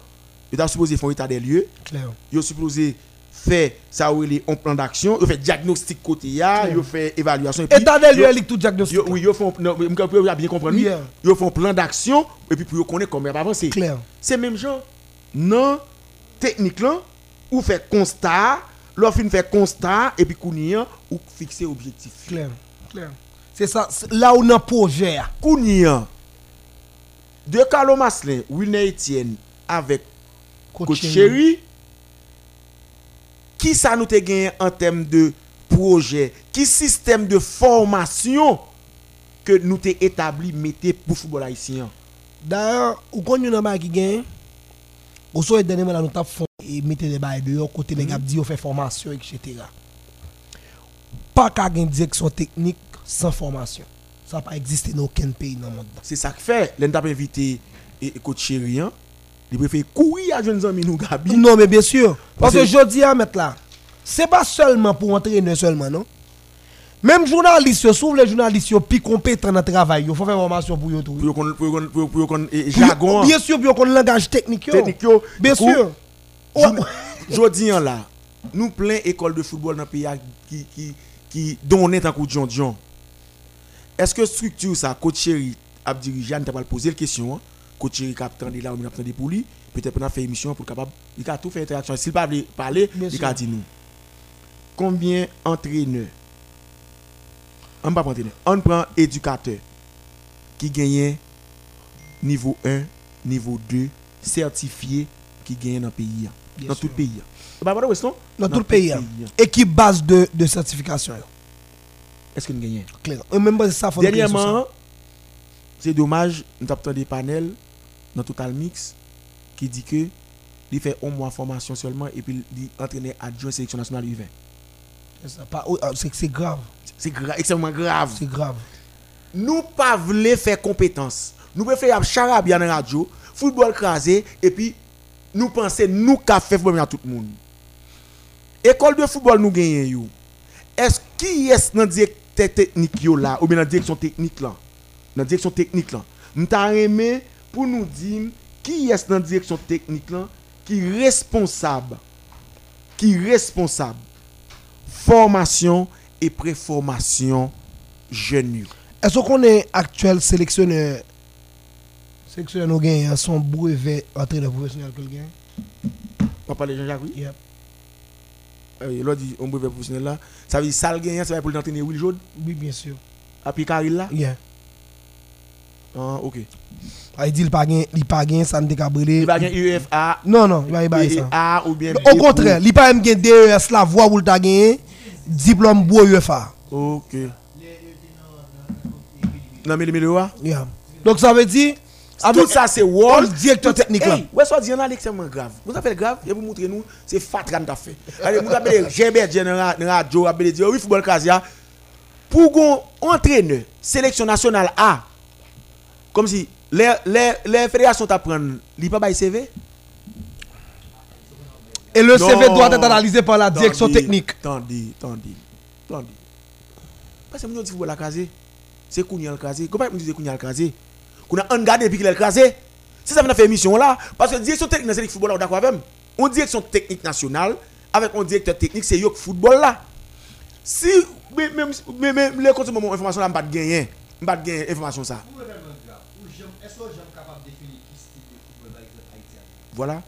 il est supposé faire état des lieux Claire. yo supposé faire ça ou les un plan d'action yo fait diagnostic côté ya yo fait évaluation et État des lieux, yo- il tout diagnostic. oui yo font bien comprendre yo font plan d'action et puis pour connaître comment avancer Claire. c'est même genre non technique là ou fait constat l'on fin fait constat et puis kounia ou fixer objectif Claire. Claire. C'est ça. Là où on a projet. a. kounia de Carlo Maslin Wilner Etienne avec Coach Chéri, qui ça nous te gagné en termes de projet, qui système de formation que nous t'ai établi mettez pour football haïtien? D'ailleurs, ou kon yon nan qui gagne, ou so et dernièrement nous t'a fond et mettez des bails dehors côté les gars dit on fait formation etc. Pas qu'à une direction technique sans formation. Ça n'a pas existé dans aucun pays dans le monde. C'est ça que fait. T'a invité et, coach Chéri, hein, il préfère courir à jeunes amis nous Gabi. Non, mais bien sûr. Parce que je dis à mettre là, c'est pas seulement pour entraîner seulement, non? Même journalistes, souvent les journalistes, sont plus compétents dans le travail. Il faut faire formation pour eux. Pour qu'on qu'on qu'on jargon. Bien sûr, pour qu'on langage technique. Technique. Bien sûr. Je-. Jodi an là, nous plein école de football dans le pays qui qui qui donne un coup de John John. Est-ce que structure ça coach chéri a t'a pas posé la question. hein? Coach chéri cap tendre là, on a pour lui, peut-être on a fait émission pour capable il a tout fait interaction. S'il pas veut parler, Bien il a dit nous. Combien entraîneurs On pas prend entraîneur, on prend éducateur qui gagne niveau 1, niveau 2 certifié qui gagne dans le pays. Bien dans sûr. tout le pays. Vrai, Weston Dans tout le pays. hein. Équipe base de, de certification. Est-ce que nous gagnons? Clair. Et même pas ça. Dernièrement, c'est dommage, nous avons des panels dans Total Mix qui dit que il fait un mois de formation seulement et puis il entraîne adjoint sélection nationale U20. C'est ah, C'est grave. C'est gra- extrêmement grave. C'est grave. Nous pas voulons faire compétence. Nous préférons charabia dans la radio, football crasé et puis nous pensons nous fait football à tout le monde. École de football nous gagnons. Est-ce qui est dans directeur technique yo là ou bien dans direction technique là? Dans direction technique là. Nous aimé pour nous dire qui est dans direction technique là qui responsable qui responsable formation et préformation jeunes yo. Est-ce qu'on est actuel sélectionneur? Sélectionneur nous gagne son brevet entraîneur professionnel que le gagne On parle de Jean-Jacques, oui? Yep. Euh, L'autre dit, on brevet professionnel là. Ça veut dire, ça le gagnant, ça va pour l'entraîner Will Jaune. Oui, bien sûr. Après Karil là? Yeah. Ah, ok. Ah, il dit qu'il pas gagne, il pas gagne ça ne Il décabré. va gagner UFA, Non non, il va y avoir ça. Ou bien Au contraire, il pas même gagne DES la voix où il t'a gagné diplôme UFA. pour- Ok. Non, mais le milieu, Yeah. Donc ça veut dire Tout ça, c'est Wall. directeur technique là. Ouais, ça dit, grave. Vous avez grave, et vous montrez nous, c'est Fatran t'a fait. Allez, vous avez Gébert (laughs) Général, Radio, avez dit, oui, football Casia. Pour entraîneur, sélection nationale A, comme si les, les, les fédérations t'apprennent, il pas bail CV. Et le Non. CV doit être analysé par la direction Attendez, technique. Attendez, attendez, attendez. Parce que nous dit football la casé. C'est Kounia le casé. Comment nous dit Kounia le casé Qu'on a regardé depuis qu'il est casé. C'est ça qu'on a fait émission là. Parce que direction technique nationale football là, on est d'accord avec même. On direction technique nationale avec un directeur technique, c'est Yok football là. Si même même les côtés moment information là, on pas de gagner. On pas de gagner information ça. Voilà.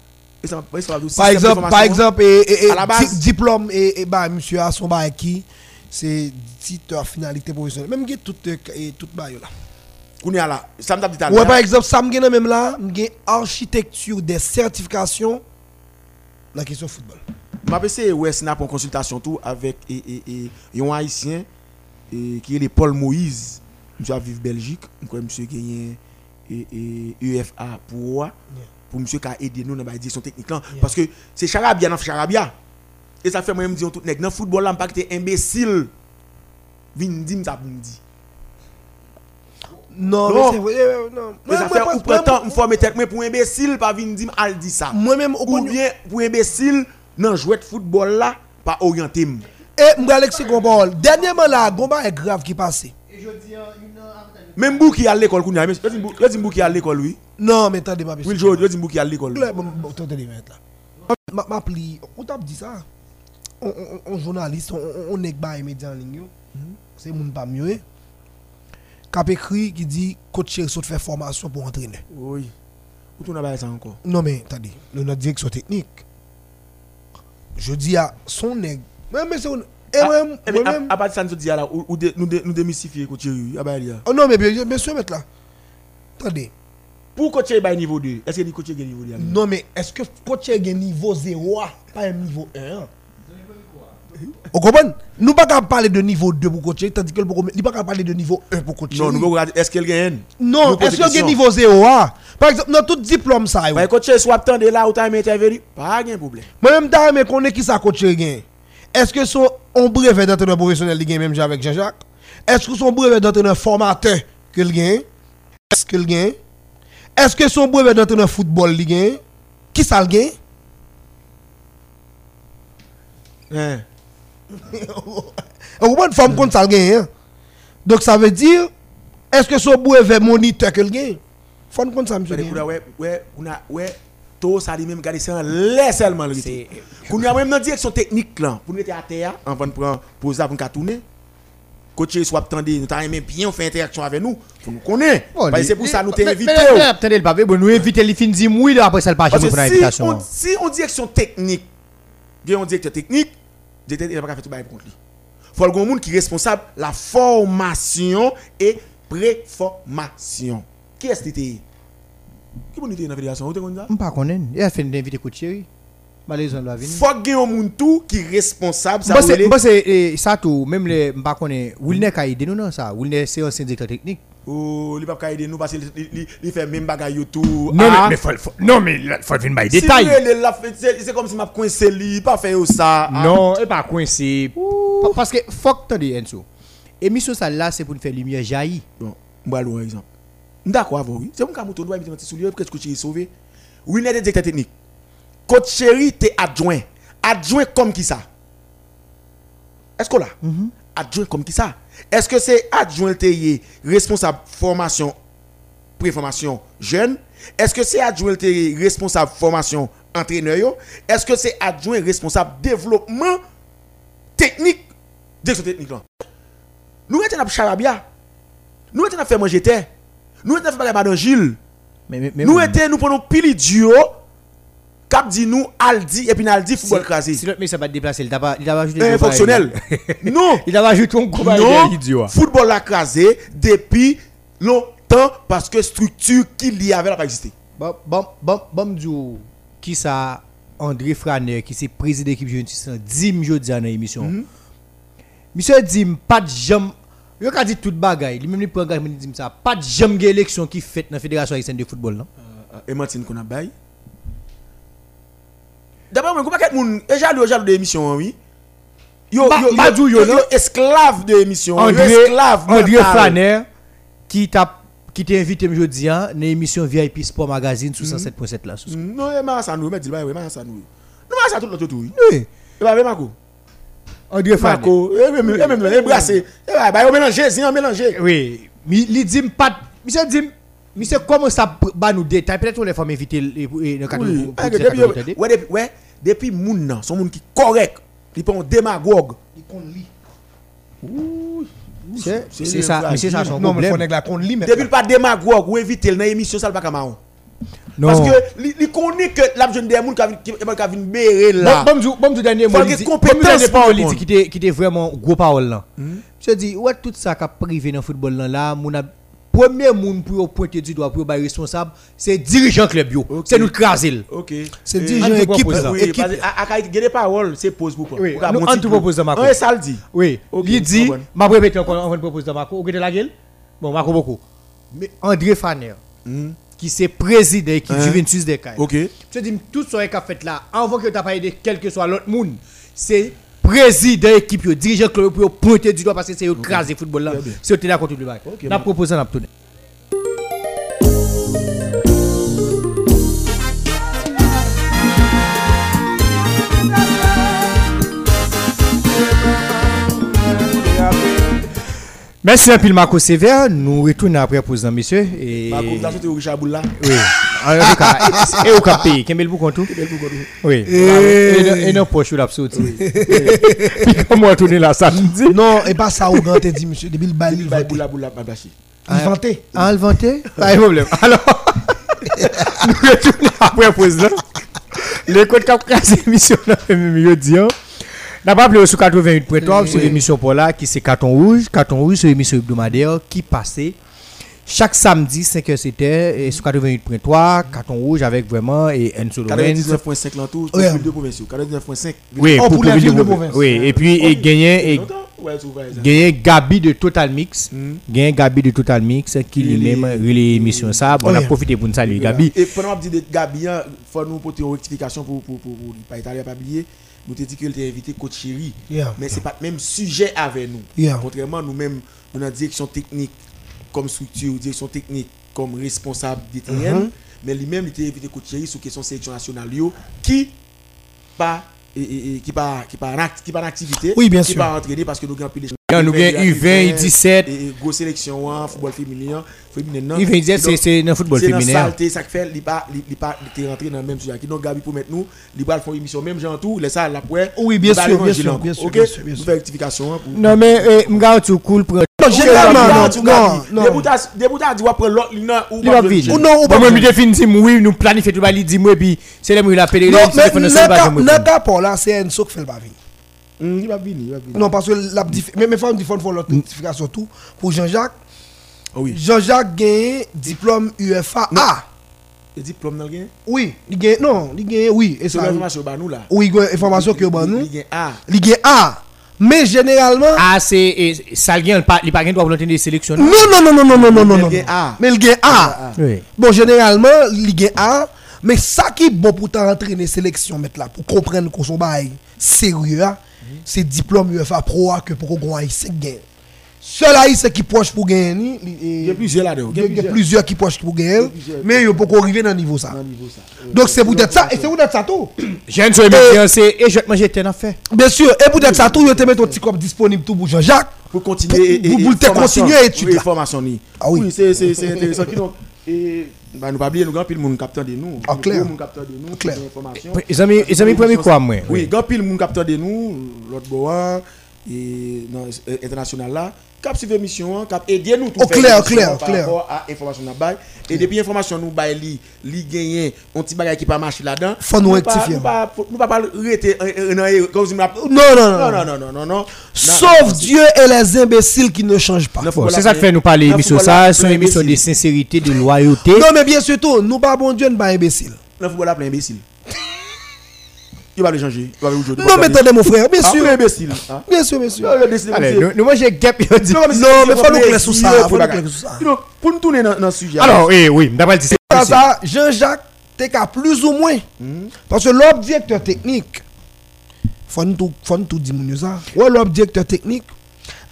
Par exemple, par exemple, et, et- et À la base. di- diplôme et, et bah, monsieur a son bail qui c'est titre finalité professionnelle. Même qui tout euh, et tout bail là. Kounia là, ça m'a dit Ouais, par exemple, ça me gagne même là, me architecture des certifications la question football. Ma PC ouais snap en consultation tout avec et et et un haïtien et qui est le Paul Moïse. Monsieur vivre Belgique, monsieur gagné et et UFA pour ouais, pour monsieur qui a aidé nous dans la direction technique là parce que c'est charabia dans charabia. Et ça fait moi me dire tout nèg dans football là pas que t'es imbécile. Vin dim ça pour me dire. Non, Non. mais c'est vrai. euh, non. Et ça Moi, fait moi, ou moi, prétend me former tête mais pour imbécile pas vin dim al dit ça. Moi-même, au Ou bien pour imbécile non jouer de football là pas orienté. Et moi, Alexis Gombol, dernièrement là, Gomba est grave qui passé. Même Bou qui à l'école, Kounia, il dit Bou- il dit Bou qui à l'école, oui. Non, mais attendez, ma Will Joe, il dit Bou qui à l'école. Attendez, là. Ma, pli, on t'a dit ça. On, journaliste, on, on, on est pas médias en ligne. yo. C'est moun pas mieux. Cap écrit qui dit coach saute faire formation pour entraîner. Oui. Où tu n'as pas ça encore? Non mais attendez, nous notre direction technique. Je dis à son nègre. Mais mais c'est un- et Ah, moi eh, mais moi-même. à- partir de ça, nous nous dé- nous démystifier coach Thierry, ah il y a. Oh non mais bien bien sûr mettre là. Attendez. Pour coach Thierry, bah, niveau 2, est-ce que coach Thierry niveau 2 Non mais est-ce que coach Chéri a un niveau 0 pas un niveau 1 Vous comprenez Nous pas qu'à parler de niveau 2 pour coacher, tandis que nous ne pas qu'à parler de niveau 1 pour coacher. Non, nous est-ce qu'elle gagne? Non, Nous posons est-ce qu'il y a un niveau 0 Par exemple, dans tout diplôme ça, yo. Bah, coach Thierry, soit attendre là où tu as intervenu, pas de problème. moi-même, t'as aimé qu'on est qui ça coach gain. Est-ce que son on brevet d'entraîneur professionnel il gagne même avec Jean-Jacques? Est-ce que son brevet d'entraîneur formateur que le gagne? Est-ce que le gagne? Est-ce que son brevet d'entraîneur football il gagne? Qui ça le gagne? Hein? (laughs) Vous comprenez forme contre ça gagne hein? Donc ça veut dire est-ce que son brevet moniteur que le gagne? Faut compte ça monsieur. Ouais, ouais, on a, ouais, tout ça, lui même, garder ça en l'air seulement, le C'est- Qu'on a même dans direction technique, là, pour nous être à terre, avant de prendre, pause pour nous tourner. Coach soit attendre, nous aimé bien faire interaction avec nous, pour nous connaître. Que les- c'est pour ça que nous mais- mais Attendez, le pavé, nous invitons les fins de oui, là, après ça, le pas que pour si l'invitation. on, si on direction technique, a un directeur technique, il n'a pas fait tout contre lui. Il faut le monde qui est responsable de la formation et pré-formation. Qui est-ce que Qui est-ce dans la fédération Où t'es comme ça? Je ne sais pas connaître. Il a fait d'inviter coach chéri. Malaisan doit venir. faut qu'il y ait un monde tout qui est responsable. Ça veut c'est c'est, eh, ça tout, même les, je ne sais pas connaître. Wilner a aidé nous, non, ça. Wilner, c'est un syndicat technique. Oh, il pas aider nous parce qu'il fait même bagaille tout. Non, Ah. mais, mais faut, faut- non, mais il faut venir il l'a fait, c'est c'est comme si m'a coincé lui, pas fait ça. ah. Non, et pas coincé. Pa- Parce que, faut que tu Enzo. Émission ça là, c'est pour nous faire lumière jaillir. Bon, par exemple. D'accord, avec oui. C'est mon cas, mon doit mettre petit soulier pour que tu es sauvé. Oui, il est directeur technique. Coach chéri, t'es adjoint. Adjoint comme qui ça? Est-ce que là Adjoint comme qui ça? Est-ce que c'est adjoint t'es responsable formation, préformation jeune? Est-ce que c'est adjoint t'es responsable formation entraîneur? Est-ce que c'est adjoint responsable développement technique? Direction technique là. Nous étions à Charabia. Nous étions à faire manger terre. Nous étions faire Madame Gilles. Nous étions, nous prenons pile duo. Cap dit nous, Aldi, et puis Aldi, football crasé. Si l'autre, mais ça va te déplacer, il pas, pas ajouté. Euh, deux fonctionnel. (laughs) non. Il pas ajouté un gros idiot. Football a crasé depuis longtemps parce que structure qu'il y avait n'a pas existé. Bon, bon, bon, bon, qui ça, André Franer, qui c'est président de l'équipe Juventus, dans l'émission. Mhm. Monsieur Dim, pas de jam Yo ka dit tout bagay, li menm li pou angaj meni di msa, pat jam gen eleksyon ki fet nan Fédération Haïtienne de Football nan. Uh, uh, kon a bay. D'abord, mwen koupa ket moun, e jalou e jalou de emisyon an, oui. Yo, ba, yo, yo, yo, yo, esclave de emisyon an, yo esclave. André Flaner, ki tap, ki te invite mjodi an, nan emisyon VIP Sport Magazine sou 107.7 mhm. la. Mhm. Non, e man sa nou, e man di ba, e man sa nou. Nou man sa tout nan toutou, oui. Oui. E ba, e man kou. André Falco, et même, et même, et mélangé, si on eh, eh, eh, bah, mélangé. Oui, il dit pas, monsieur dit, monsieur comment ça va nous détailler, peut-être on les femmes inviter le. Oui, ah, ouais, ouais, depuis moun son moun qui correct, il pas un démagogue, il qu'on. Ouh. C'est ça, c'est ça son. Non, mais Depuis pas démagogue ou inviter dans émission ça pas. Non. Parce que li connaît que la jeune des moun qui qui qui vinn bérer là. Bon, bon, bon, bon, dernier mot, il compétence il qui était- qui était vraiment gros parole là. Je dis, ouais, tout ça qui a privé dans le football là, là, mon premier monde pour pointer du doigt, pour être responsable, c'est dirigeant club. Ok. C'est nous craser. OK. C'est dirigeant équipe, propose équipe. à des paroles, c'est pause pour Oui, petit tout propose Marco. Ouais, ça le dit. Oui, il dit, ma répéter encore, on va proposer de Marco. Avez la gueule? Bon, Marco beaucoup. Mais André Faner, Hmm. Qui c'est président de l'équipe Hein? Juventus de Caille. OK. Je dis, tout ce qui a fait là, avant que tu parlé de quel que soit l'autre monde, c'est président d'équipe, yo, dirigeant club pour pointer du doigt parce que c'est qui crasent le football là. C'est qui d'accord tout le bail. Ok, On a bon. proposé, on a Merci un peu Marco Sévère. Nous retournons après pour ça, monsieur. Et... Ma conversation c'était au Richard Boula. Oui. En tout cas, et au cap pays, quel pour compte Oui. Et. Puis comment retourner là samedi Non, et pas ça, ou grand dit, monsieur, depuis le bal, il Il va vanté. Boula Boula pas bâcher. Il vanté. Ah, le vanté Pas de problème. Alors, nous retournons après pour ça. L'écoute cap casse émission là même dit. Hein. N'a pas appelé sur 88.3 sur l'émission pour là qui c'est Carton Rouge. Carton Rouge c'est l'émission hebdomadaire qui passait chaque samedi 5h c'était et sur 88.3 Carton Rouge avec vraiment et Enzo Lorenz 99.5 là tout, Ouais. c'est deux provinciaux. 99.5. Oui, Oh, pour la ville de province. province. Oui, et puis et gagné et c'est Gabi de Total Mix. Mhm. Gagné Gabi de Total Mix qui lui-même est- relais émission ça. Bon, on a profité pour nous saluer Gabi. Et pendant que je dis de Gabi, il faut nous porter une rectification pour pour pour pour pas italien pas oublier. Nous t'ai dit qu'il était invité coach chéri. Yeah. Mais c'est pas le même sujet avec nous. Yeah. Contrairement nous même nous dans direction technique comme structure, direction technique comme responsable DTN, Mhm. mais lui-même il était invité coach chéri sur question sélection nationale qui pas et, et- et qui pas qui pas qui pas activité Oui, bien qui sûr. pas entraîné parce que nous avons pile Quand nous gagnons U20, U17. et, sélection en football féminin féminin c'est c'est dans football c'est dans féminin. saleté ça fait il pas il pas rentré dans le même sujet qui donc Gabi pour mettre nous il va faire une émission même genre tout les ça après Oui, bien sûr, bien sûr, sûr, sûr, rectification hein, pour Non mais eh, m'gare tout cool pour Non, généralement, non, non, dit après l'autre il n'a ou Il va vite. Ou non, ou pas Bon, moi, je définis, oui, nous planifions tout, il dit moi, puis c'est là où il appelle Non, mais le pour là, c'est Enso qui fait le venir. Hum, il va venir il va venir Non, parce que la mais mes femmes font leur notification tout. Pour Jean-Jacques, Oh oui Jean-Jacques gagne diplôme UFA A. le diplôme le gain Oui, il gagne, non, il gagne, oui. Et c'est l'information ba nous là oui, information que nous. il gagne A Il gagne A. Mais généralement. Ah, c'est. Il n'y a pas de volonté de sélectionner. Non, non, non, non, non, non, non, non. Mais il y a Bon, généralement, il y a Mais ça qui est bon pour t'entraîner sélection, là, pour comprendre qu'on son bail sérieux, hein, c'est diplôme UEFA Pro que pour qu'on ait 5 gains. Seul haïtien qui proche pour gagner, il y a plusieurs là-dedans il y a plusieurs qui proches pour gagner, mais il faut arriver dans le niveau ça. Dans le niveau ça Donc c'est peut-être ça, et c'est peut-être ça tout. (coughs) J'ai une soirée maintenant, c'est et je vais te manger tes affaires. Bien sûr, et peut-être ça tout, il te mettre ton petit corps disponible tout pour Jean-Jacques. pour continuer Pour- te continuer à étudier, Oui, formation. Ah oui. c'est intéressant qui donc et bah nous pas oublier nous grand pile monde capteur de nous. Ah, clair. Monde capteur de nous. Clair. information. Les amis, les amis, premier quoi, moi? Oui, grand pile monde capteur de nous, l'autre bois et dans euh, international là, cap suivre mission, cap aider nous tout Oh, clair, clair, par clair. rapport à information na bail et depuis information nous bail li li gagner un petit bagage qui pas marcher là-dedans. Faut nous rectifier. Nous pas nous pas rester dans comme si nous- Non, non, non. non non non non non non. Sauf Dieu et les imbéciles qui ne changent pas. Non, c'est ça que fait nous parler émission ça, c'est une émission de sincérité, de loyauté. Non, mais bien surtout, nous pas bon Dieu, nous pas imbéciles. Le football plein imbécile. Il va le changer. Il va le jouer. Non, mais attendez, mon frère, bien Ah, sûr. imbécile. hein. Bien sûr, bien sûr. Il Allez, nous, manger gap, il dit. Non, mais c'est faut nous clair sur ça, pour nous tourner dans le sujet. Alors, oui, oui, d'après dit, c'est Ça, Jean-Jacques, t'es qu'à plus ou moins. Parce que l'homme directeur technique, faut nous tout, faut nous tout dire mon ça. Ouais, l'homme directeur technique,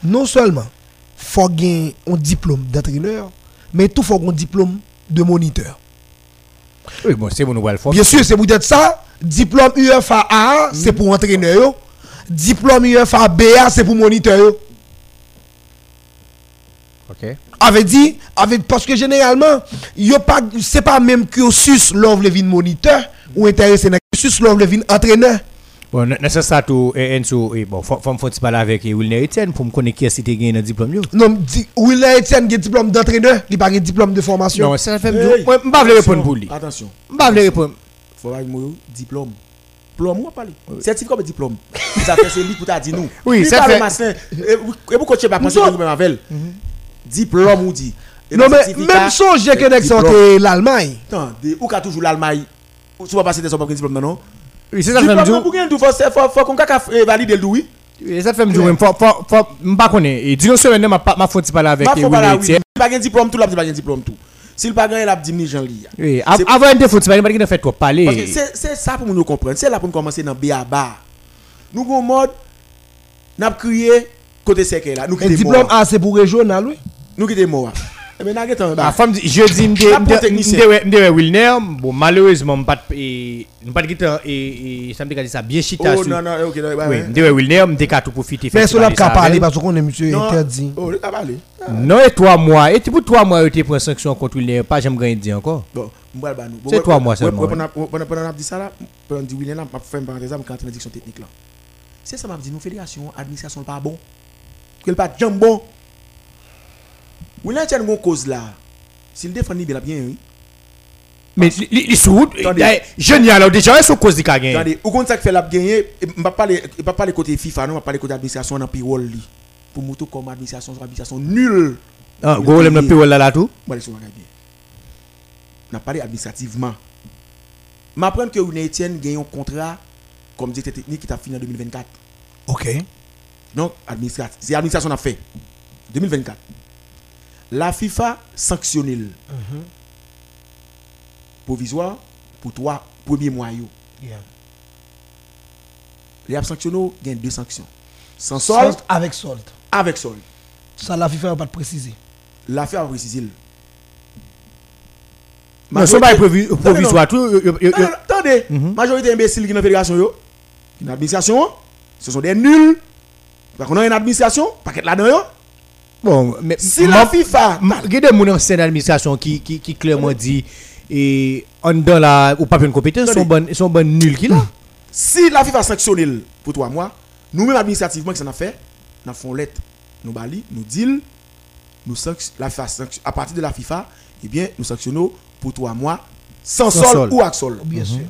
non seulement faut gagner un diplôme d'entraîneur, mais tout faut un diplôme de moniteur. Oui, bon, c'est bon, nous le faire. Bien sûr, c'est peut-être ça. Diplôme UFA A, c'est pour entraîneur. yo. Diplôme UFA B, c'est pour moniteur. yo. Ok. avait dit avec parce que généralement yo pas c'est pas même cursus love le vin moniteur ou intéressé dans cursus le vin entraîneur Bon, dans ce ça tout, et Enzo, et bon, faut faut faut parler avec eh, Wilner Etienne pour me connaître qui est-ce qui a gagné un diplôme. yo. non di, William Etienne a diplôme d'entraîneur il pas un diplôme de formation Non, Moi, je ne vais pas répondre pour lui. Attention. Je ne vais pas répondre. Faut pas moi diplôme. Parler. Certificat comme diplôme. Ça fait c'est lui pour t'a dit nous. Oui, parle fait-. Et et pourquoi tu pas penser Nous que même avec Diplôme ou dit. Non mais même songe que nèg sorti l'Allemagne Attendez, ou qu'a toujours l'Allemagne? Tu vas passer des diplôme non? Non. Oui, c'est ça fait me pour tout faut faut qu'on ka valider le oui. Ça fait me dire. Faut faut faut me pas connaître. Et dis-nous semaine ma pas ma faut parler avec eh, faut oui. Pas gagner diplôme tout là, pas gagner diplôme tout. S'il pas gagner l'a dit ni Jean Lia. Oui, av- C'est- avant de faut parler, pas de fait trop parler. c'est c'est ça pour nous comprendre. C'est là pour nous commencer dans BABA. Nous avons mode, nous avons crié côté secret là. Nous un diplôme A c'est pour régional oui Nous qui des morts. Eh La pas. femme dit, je dis, m'de Wilner, bon, malheureusement, m'pas et pas de guitare et et ça dit ça bien chita Oh non, non, ok, ouais, Oui, m'de Wilner, m'de ka tout profiter mais Isabelle. parce qu'on est monsieur Non. interdit Oh, il a parlé. Non, et toi mois, et pour toi mois tu prends sanction contre Wilner, pas j'aime rien dire encore. Bon, m'ba ba nous. C'est toi, moi, seulement. Pendant pendant dit ça là, pendant dit William, m'a fait une parenthèse, m'a quand technique là. C'est ça m'a dit nous fédération, administration pas bon. Que le pas jambe bon. William tient une cause là. S'il défend il bien oui. Mais sous, Attendez. génial, alors déjà, c'est cause du gagner. Attendez, ou comme ça que fait la gagner, m'a pas parler pas parler côté FIFA non, m'a parler côté administration dans li. Pour moto comme administration, administration nulle. Ah, go le me là là tout? Moi, je suis a parlé administrativement. M'apprendre que René Etienne gagne un contrat comme directeur technique qui t'a fini en 2024. OK Donc, administratif. C'est l'administration a fait. 2024. La FIFA sanctionne le provisoire pour trois premiers mois. yo. Yeah. Les a sanctionné, il y a deux sanctions. Sans solde, Solde avec solde avec solde. ça la FIFA n'a pas de préciser L'affaire a précisé. Non, ça va prévu provisoire yo- Non, non, Attendez, Mhm. majorité imbécile qui est dans la fédération, yo, qui est dans l'administration, ce sont des nuls. Parce qu'on a une administration, pas qu'être là-dedans, yo. Bon, mais Si la FIFA, Il y a des gens ancienne administration qui, qui, qui clairement dit et en dans la ou pas une compétence sont bonnes sont bonnes nulles qui là. si la FIFA sanctionne pour toi, moi, nous-mêmes administrativement, que ça a fait, nous faisons lettre, nous bali, nous deal, nous la FIFA à partir de la FIFA, eh bien, nous sanctionnons pour toi, moi, sans, Sans sol, sol. ou avec sol. bien sûr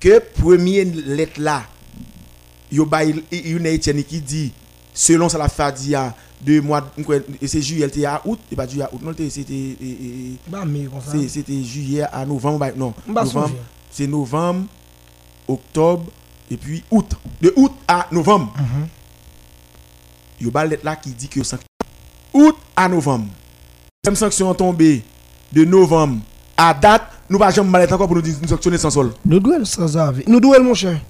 que premier lettre là yo bay une qui dit selon ça la fa dit à deux mois c'est juillet était à août et pas juillet à août non c'était et- bah c'était juillet à novembre bah, non M'ba novembre c'est novembre octobre et puis août de août à novembre. Mhm. yo bay lettre là qui dit que août à novembre. Même sanction tombée de novembre à date nous pas jamais mal encore pour nous sanctionner sans sol. Nous devons sans avis. Nous devons mon cher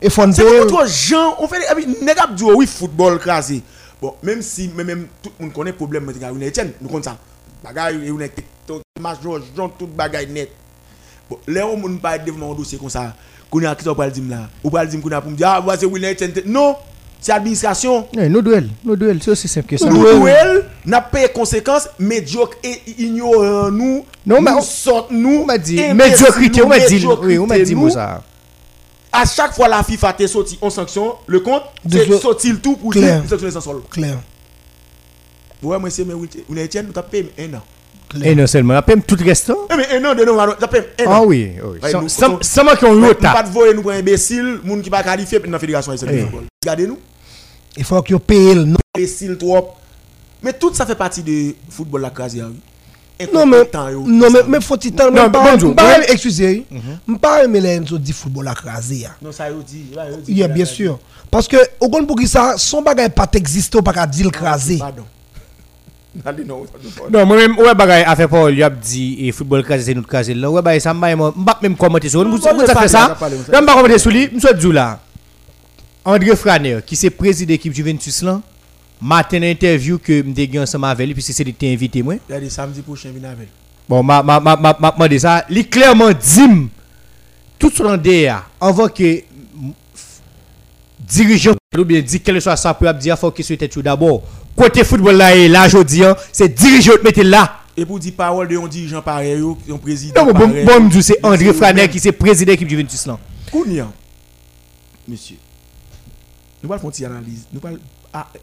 et faut C'est pour trop gens, on fait ah oui, nèg ap di oui football crasé. Bon, même si même, même tout le monde connaît problème mais gars Etienne, nous connaissons ça. Bagay ou nek TikTok, match John tout bagay net. Bon, là on moun pas développement dossier comme ça. Qu'on a qui ça pas dire là? Ou pas dire qu'on a pour me dire ah c'est William. Non, c'est administration. Oui, nous duel, nous duel, c'est aussi simple que ça. Nous duel, n'a pas conséquences médiocres et ignorant nous. Non, mais nous on- sort nous. On m'a dit médiocrité, on m'a dit, oui, on m'a dit ça. À chaque fois la FIFA t'est sorti en sanction, le compte, c'est ce- sorti le tout pour dire sanctionner sans sol. clair Ouais, moi c'est mais oui, on Etienne, nous t'as payé un an. Et non seulement, après tout le reste. Eh, mais un an de nous, t'as payé un Ah an. oui, oui. Ouais, Sans- eu Nous autant. pas de voyer nous pour un imbécile, moun qui pas qualifié dans la fédération haïtienne Eh. football. Regardez-nous, il faut que paye le nom imbécile trop. Mais tout ça fait partie de football la oui. Non mais non mais ça. mais faut il temps Non, pas bonjour, pas ouais. excusez pas Enzo dit football à craser. hein. Non, ça, yo dit. que bien sûr. Parce que, au compte pour qui ça, son bagage pas existé, pas dire le craser. Pardon. (laughs) Non, moi-même, ouais, bagay, a fait Paul, il a dit, et football crasé, c'est notre crasé. Là, ouais, bagay, ça m'a même commenter sur. Vous va fait ça? parler, on va parler, on va Là, m'bap commenter sur lui, m'sou dit là. André Franer, qui c'est président d'équipe Juventus là, matin interview que m'dé gagné ensemble avec lui, puis c'est l'été invité moi. Regardez, samedi prochain, vin avec. Bon, ma ma ma ma ma demandé ça, lui clairement dit tout son DA avant que mm, f- dirigeant ou bien dit quel que soit ça pour dire faut que soit tout d'abord côté football là et là jodi hein, c'est dirigeant qui mettre là. Et pour dire parole de un dirigeant pareil, un président Non, bon, pareil. bon, me c'est André Franer qui c'est président équipe Juventus là. Kounia, monsieur, nous allons faire une petite analyse. Nous allons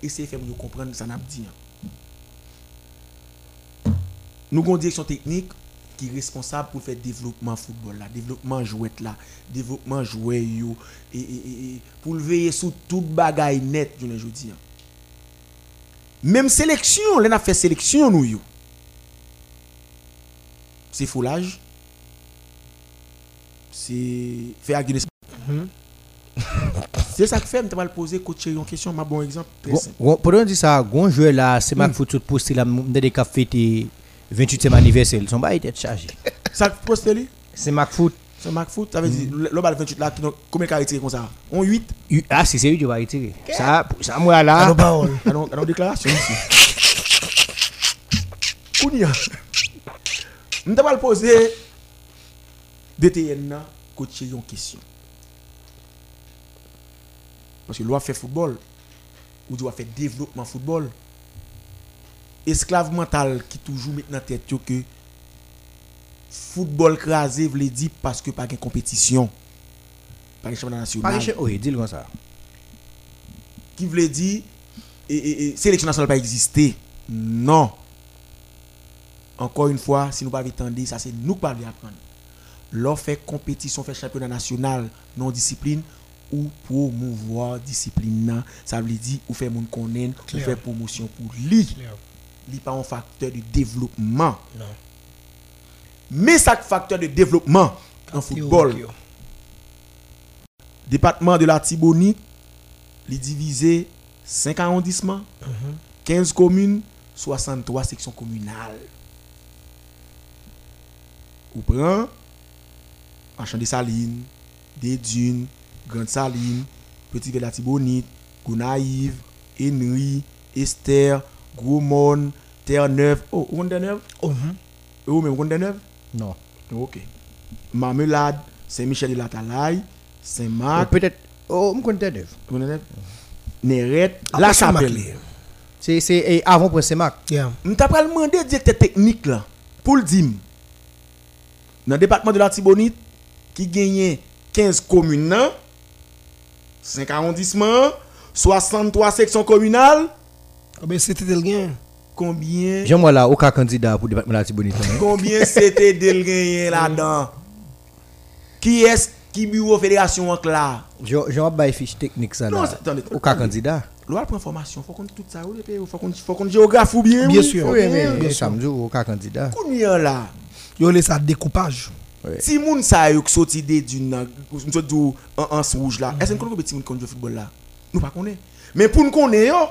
essayer de faire nous comprendre ce qu'on a dit. Nous avons une direction technique qui est responsable pour faire développement football là, développement jouet là, développement jouet yo, et, et, et- pour le veiller sur tout bagaille net, je dis. Même sélection, on a fait sélection nous. C'est foulage. C'est faire agir C'est ça que fait, je vais poser coach une question, ma bon exemple. Pendant dire ça, gon joueur là, c'est ma photo poster là dans des cafés 28e anniversaire, son bail tête chargé. (laughs) Ça que poste lui, C'est Mac Foot. c'est Mac Foot, ça veut dire, le bal 28 là, combien de retiré comme ça? On 8 Ah, si c'est lui qui va retirer. Ça, ça moi là. Allô, parole. (laughs) Alors, alors déclaration ici. (laughs) Kounia. Je vais le poser DTN là, coach une question. Parce que loi fait football, ou doit faire développement football. Esclave mental qui toujours met dans la tête que football crasé veut dire parce que pas de compétition. Pas de championnat national Pas. Oui, dis-le comme ça. qui voulait dire et, et, et, sélection nationale pas exister. Non. Encore une fois, si nous pas attendre, ça c'est nous qui pas apprendre. L'on fait compétition, fait championnat national, non discipline ou promouvoir discipline, ça veut dire ou faire moun konnen, ou faire promotion pour lui. Li pas un facteur de développement. Non. Mais ça facteur de développement en football. Département de la Tibonite, il divisé 5 arrondissements, 15 communes, 63 sections communales. Ou prend Marchand des Salines, des Dunes, Grande Saline, Petit de la Tibonite, Gonaïve, Henry, Esther, Grosmont, Terre-Neuve. Oh, vous connaissez Terre-Neuve? Mhm. Vous même vous connaissez Terre-Neuve? Non. Ok. Marmelade, Saint-Michel de la Talaye, Saint-Marc, Peut-être. Oh, me connais Dev. vous connaissez Néret, Après La Chapelle. C'est c'est avant pour. Yeah. Je t'ai pas demandé directeur technique là, pour le dire. Dans le département de la Tibonite, qui gagne 15 communes, 5 arrondissements, 63 sections communales, Ah ben, c'était le gain. combien, J'aime là aucun candidat pour le département de la Tibonite. hein. combien (laughs) c'était de gagner là-dedans? Qui est qui bureau fédération en là? Je je vais bailler fiche technique ça Non, là. c'est- attendez, Aucun candidat. Loi prend formation, faut qu'on tout ça, oui, faut qu'on faut qu'on géographe ou bien. Bien oui, sûr. Oui, bien. mais bien ça me dit aucun candidat. Combien là? Yo laisse ça découpage. Si moun sa yo qui sorti des d'une nan, nous en en rouge là, est-ce que nous connaissons petit moun qui joue football là? Nous pas connaît. Mais pour nous connaître yo,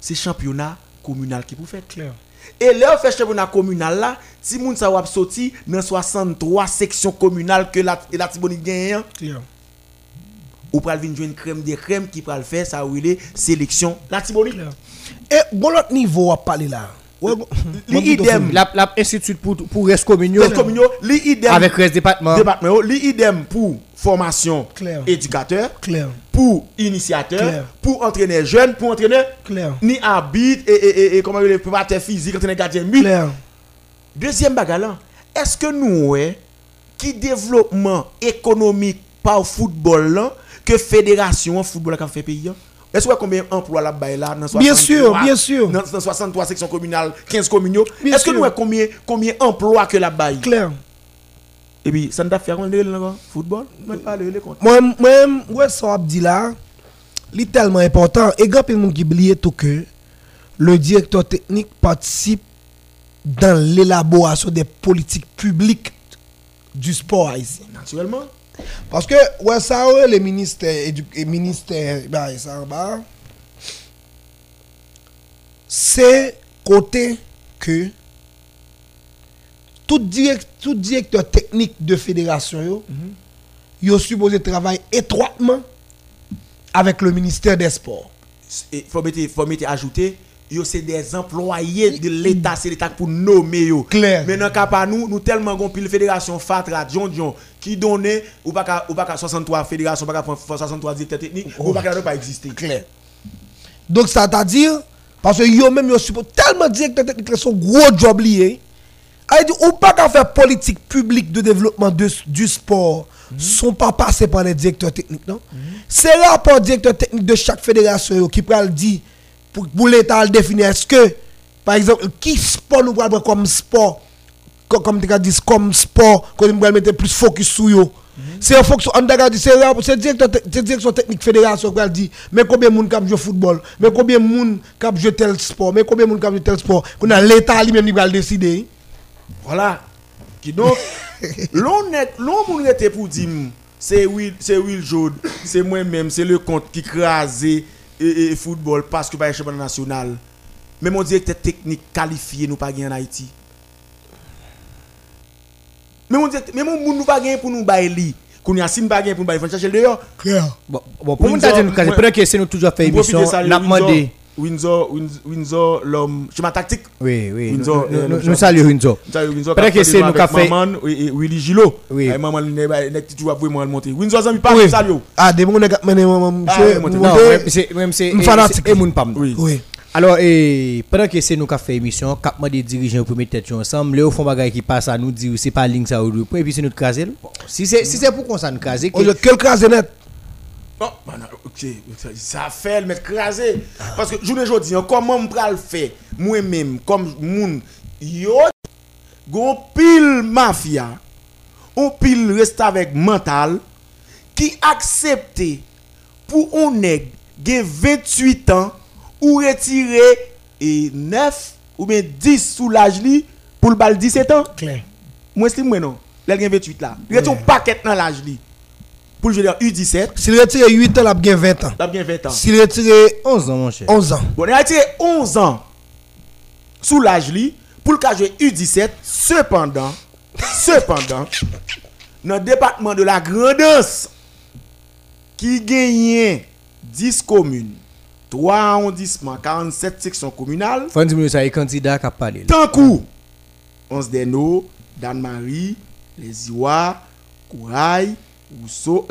c'est championnat communal qui pour faire. Clair. Et là on fait championnat communal là, si moun sa wap sorti dans 63 sections communales que la et la Tibonite gagne, Clair. ou pral jouer une crème des crèmes qui pral faire ça ou est sélection la Tibonite. Et bon l'autre niveau à parler là. Li idem. La institut pour pour reste communaux Les communaux, li idem avec reste département. département, yo, li idem pour formation éducateur. Pour initiateur, pour entraîneur jeune, pour entraîneur Clair. ni arbitre et, et, et, et comment le préparateur physique, entraîneur gardien but. Deuxième bagarre est-ce que nous ouais, qui développement économique par football là que fédération football a fait pays hein? Est-ce que vous combien d'emplois là bas là dans Bien 63 sûr, bien sûr. Dans, dans 63 sections communales, 15 communaux. Bien Est-ce que nous voyons combien combien d'emplois que là bas Clair. Et puis ça ne t'a fait quoi le football? Même pas le compte. Moi, moi, ouais, ça a dit là, c'est tellement important. Et quand il qui oublie tout que le directeur technique participe dans l'élaboration des politiques publiques du sport haïtien. Naturellement. Parce que, ouais, ça, ouais, les ministères, ministères, bah, ça, bah, c'est côté que tout, direct, tout directeur technique de fédération, yo, yo supposé travailler étroitement avec le ministère des Sports. Il faut mettre, faut mettre ajouter, yo c'est des employés de l'État, c'est l'État pour nommer yo. Clair. Mais dans le cas nous, nous tellement gon pile fédération Fatra, John John, qui donne ou pas qu'à- ou pas qu'à 63 fédérations, ou pas qu'à prendre 63 directeurs techniques, ou pas qu'à ne pas exister. Clair. Donc, ça à dire, parce que yo même yo supposé tellement directeur technique, son gros job lié. A dit, ou pas qu'à faire politique publique de développement de- du sport, sont pas passés par les directeurs techniques, non? C'est rapport directeur technique de chaque fédération qui peut le dire pour, pour l'État le définir. Est-ce que, par exemple, qui sport nous prendre comme sport, comme tu as dit, comme sport, qu'on nous mettre plus focus sur yo. C'est en fonction, on a dit, c'est direction technique fédération qui a dit, mais combien de monde qui joue football, mais combien de monde qui joue tel sport, mais combien de monde qui joue tel sport, qu'on a l'État lui-même qui va décider. Voilà. Donc, (laughs) l'on était pour dire, c'est Will, c'est Will Jode, c'est moi-même, c'est le compte qui crasé et, et football parce que pas championnat national. Mais mon directeur technique qualifié nous pas en Haïti. Mais mon mais mon moun nous pas gagner pour nous bailler. Qu'on y a si nous pas gagner pour nous bailler, il faut chercher dehors. Clair. Bon, bon, pour nous Windsor, dire nous caser, pendant que c'est nous toujours profiter émission, n'a demandé. Windsor, Windsor, Windsor, l'homme, chemin tactique. Oui, oui. Windsor, nous- euh, le Nous saluons Windsor. Windsor Pendant que c'est nous fait- Maman Willy Gilo. Oui. Et maman après moi le monter. Windsor ça me parle lui. Ah, des gens qui ont mené Ah, monsieur. même c'est même c'est et- fanatique. c'est- et moun pam. Oui. Alors, et, pendant que c'est nous qui fait émission, cap des dirigeants pour mettre tête ensemble, Léo font bagay qui passe à nous dire c'est pas ligne ça ou deux points, et puis c'est nous. Bon, si c'est si c'est pour qu'on ça nous caser, que- Oh, Quel cas est net? Non, ok, ça- fait le mettre crasé. Parce que journée aujourd'hui, hein, comment me pral faire? Moi-même comme moun yo gon pile mafia, on pile reste avec mental qui accepte pour un nègre gen 28 ans ou retirer et 9 ou bien 10 sous l'âge li pour le bal 17 ans. Clair. Moi c'est moi non. Là gen 28 là. Il y a un paquet dans l'âge li. Pour le dire U17, S'il retire 8 ans, il a bien 20 ans. T'as bien 20 ans. S'il retire 11 ans, mon cher. 11 ans. Bon, il a tiré 11 ans sous l'âge li pour le cas jouer U17. Cependant, (laughs) cependant, dans le département de la Grandance, qui gagne 10 communes, 3 arrondissements, 47 sections communales, Faut dire ça, les candidats qui a parlé. tant coup, 11 Deno, Dan-Marie, Les Iwa, Kouraï, Rousseau,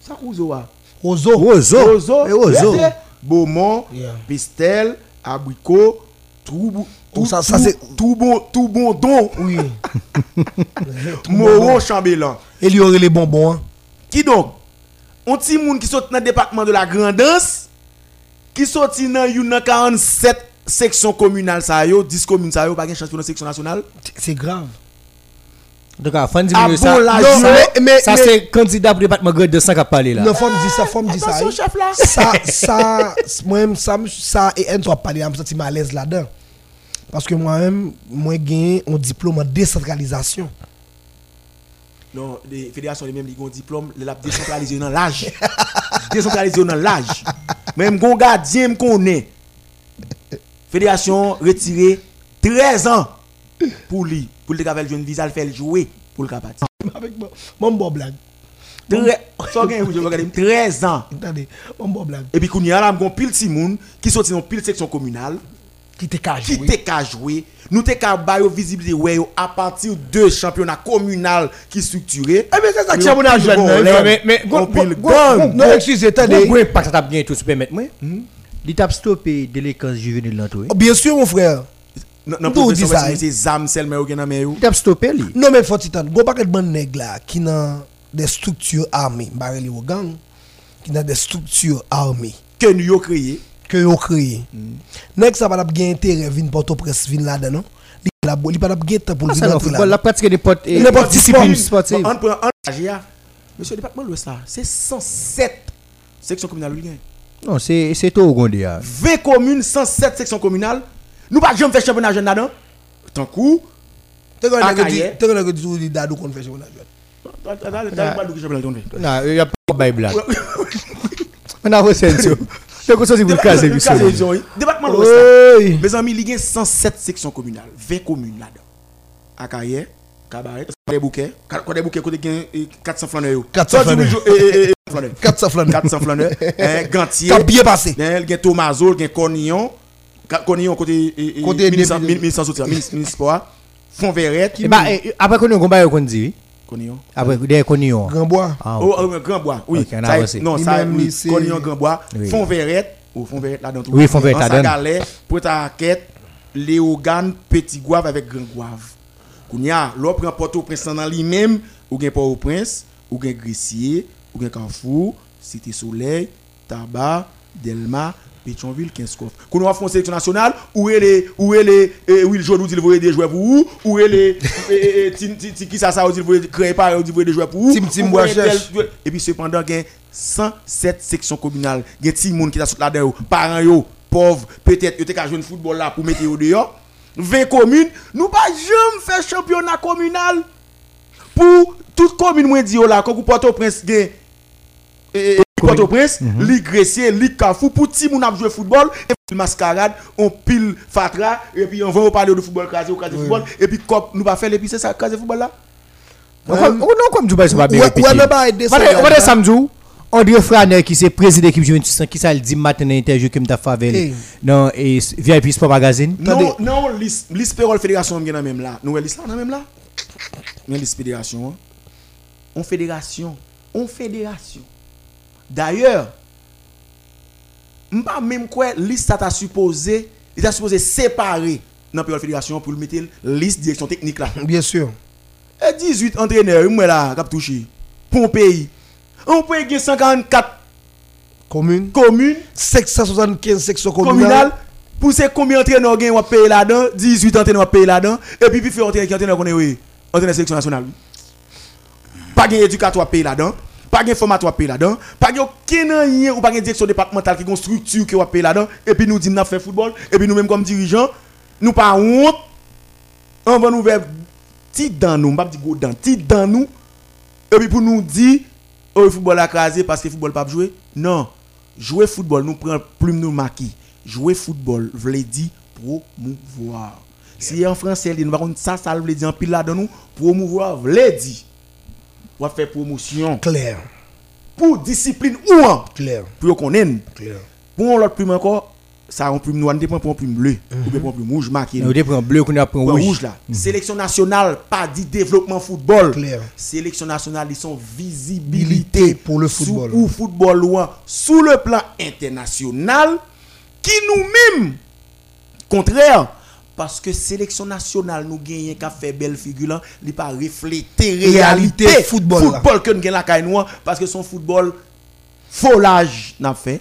ça Rousseau, ah. Roseau. Roseau. Roseau, Eh, Beaumont, Yeah. Pistel, Abricot, tout, bon- Oh, tout, ça- ça, tout- c'est- tout bon, tout bon don, Oui. (laughs) Moron Chambellan. Et il y aurait les bonbons. hein. Qui donc? On petit moun qui sort dans le département de la Grandance, qui sorti dans une 47 sections communales, ça yo, 10 communes, ça yo, pas de chance pour la section nationale. C'est grave. Donc, faut dire Ah ça. ça, non, mais- mais- ça mais- c'est candidat pour le département de 5 qui a parlé là. Non, faut me dire ça, faut me dire ça. Attention, chef là. Ça, ça, moi-même, ça, ça, et elle soit parlé, je me sens mal à l'aise là-dedans. Parce que moi-même, moi, j'ai un diplôme en décentralisation. Non, les fédérations, les mêmes, ils ont un diplôme, les lab décentralisé dans l'âge. (laughs) décentralisé dans l'âge. Même gon gardien me connaît. Fédération retiré 13 ans pour lui. Pour le capable jeune visa, le faire jouer pour le capable. Avec mon, mon bon blague. Très, ça gagne, je regarde, 13 ans. Attendez, mon bon blague. Et puis, qu'on y a là, on pile de moun qui sorti dans pile section communale, Qui te cache, qui oui. te ka jouer. Nous te ka ba yo visibilité ouais, yo, à partir de championnat communal qui structuré. Eh, mais c'est ça que championnat pile jeune, bon, hein, mais- mais-. Non, excusez, attendez. Oui, pas que ça bien tout, tu peux mettre moi. Il t'a stoppé délinquance juvénile dans. Oh, Bien sûr, mon frère. Dit ça, wè hein? se zam sel mè ou nan mè ou. Il t'a stoppé lui. Non, mais faut titan. Go paquet de bonnes nègres là qui dans des structures armées, barré au gang, qui dans des structures armées Ke nou yo kreye. Que yo créé. Nèg ça va pas gagner intérêt vinn Port-au-Prince vinn là-dedans non? La il pas gagner temps pour Ah, le ça, venir là. la pratique des potes et N'importe discipline sport. sportive. An pren an aje ya. Monsieur département l'Ouest là, c'est 107 sections communales. Non, c'est c'est tout au gondé. ah. 20 communes, 107 sections communales. Nou pa jom fè championnat jeune là-dedans. Tan kou, T'es a dit tout dit dadou qu'on fait championnat jeune. Non, il n'y a pas de blague. (laughs) On a reçu ça. C'est quoi ça, si vous le casez, lui, ça Département de l'Ouest. Oui. Mes amis, il y a 107 sections communales, 20 communes là-dedans. Akaye, Kabaret, Bouquet, Côté Bouquet, côté gain, eh, 400 flaneurs. 400 Ça, tu me flaneurs. jou- eh, eh, eh, flaneurs. 400 flaneurs. 400 flaneurs. Hein, Gantier. T'as bien passé. Hein, Il y a Tomazo, il y a Cornillon. Ca- Cornillon côté eh, eh, Côté ministre ministre. Eh ben, eh, Après qu'on ait un combat, on dit, oui. Y a. Grand bois. Ah, Oh, oh, Grand Bois, oui. Ok, on a Ça, avancé. Non, ça, oui. Cornillon, Grand Bois. Oui. Fond Verrette. Ou Fond Verrette là-dedans. tout. Oui, Fond Verrette là-dedans. Sagalais, Pointe-à-Quête, Léogane, Petit Gouave avec Grand Gouave. Kounya, l'on prend Port-au-Prince dans lui-même, ou gen Port-au-Prince, ou gen Gressier, ou gen Carrefour, Cité Soleil, Tabac, Delma, Pétionville, 15 coffres. Qu'on a fait une sélection nationale, où est les, où est les, Will Jordan, il voyait des joueurs pour où, où est les, (laughs) qui ça ça, il voyait créer par, il voyait des joueurs pour où, Tim- Tim où et puis cependant, il y a 107 sections communales. Il y a des gens qui sont là-dedans, parents, pauvres, peut-être, ils ont joué le football là pour mettre au dehors. 20 communes, nous pas jamais faire championnat communal. Pour toute commune, moi, dit là, quand vous portez au prince, et Port-au-Prince, Ligue Gressier, Ligue Carrefour, pour ti moun ap jouer football, et puis mascarade, on pile fatra, et puis on va parler de football, crasé ou crasé football, et puis cop, nous pas faire les c'est ça, crasé football là. On- non, comme Dubaï, ça va bien mais bah, samedi, André Franer, qui c'est président de l'équipe Juventus, qui ça le dit matin dans l'interview que m'a fait avec dans et VIP Sport Magazine. Non, non, payroll fédération, on même là. Nous, là, on a même là. Nous, liste fédération. hein. On fédération. On fédération. D'ailleurs, pas même quoi, liste ça t'a supposé, il t'a supposé séparer dans la fédération pour le mettre liste direction technique là. Bien sûr. Et 18 entraîneurs, moi là, touché. Pour un pays. On peut gagner 144 Commune. communes 575 sections communal communales. pour c'est combien d'entraîneurs gagne on payer là-dedans? 18 entraîneurs payer là-dedans et puis puis faire entraîneur qui entraîneur qu'on est oui? Entraîneur sélection nationale pas gain éducateur payer là-dedans pas gain formateur payer là-dedans pas aucun rien ou pas direction départementale qui une structure qui va payer là-dedans et puis nous dit n'a fait football et puis nous même comme dirigeants nous pas honte on va nous faire petit dans nous pas gros dans petit dans nous et puis pour nous dire oh le football a crasé parce que le football pas jouer non. Jouer football nous prend plume nous maquis jouer football veut dire promouvoir. Si en français nous ça ça veut dire en pile là dans nous promouvoir veut dire on va faire promotion Clair. pour discipline ou en Clair. pour qu'on aime Clair. pour l'autre plume encore ça on plume noire dépend pour un plume bleu ou bien pour un plume rouge marqué On prend bleu, pris Point rouge. rouge là. Sélection nationale, pas dit développement football. Clair. Sélection nationale, ils sont visibilité pour le sous- football. ou football loin sous le plan international qui nous-mêmes, contraire, parce que sélection nationale nous gagnons qu'à faire belle figure là, il pas refléter réalité, Réalité football football que nous gagnons la caille parce que son football folage n'a fait.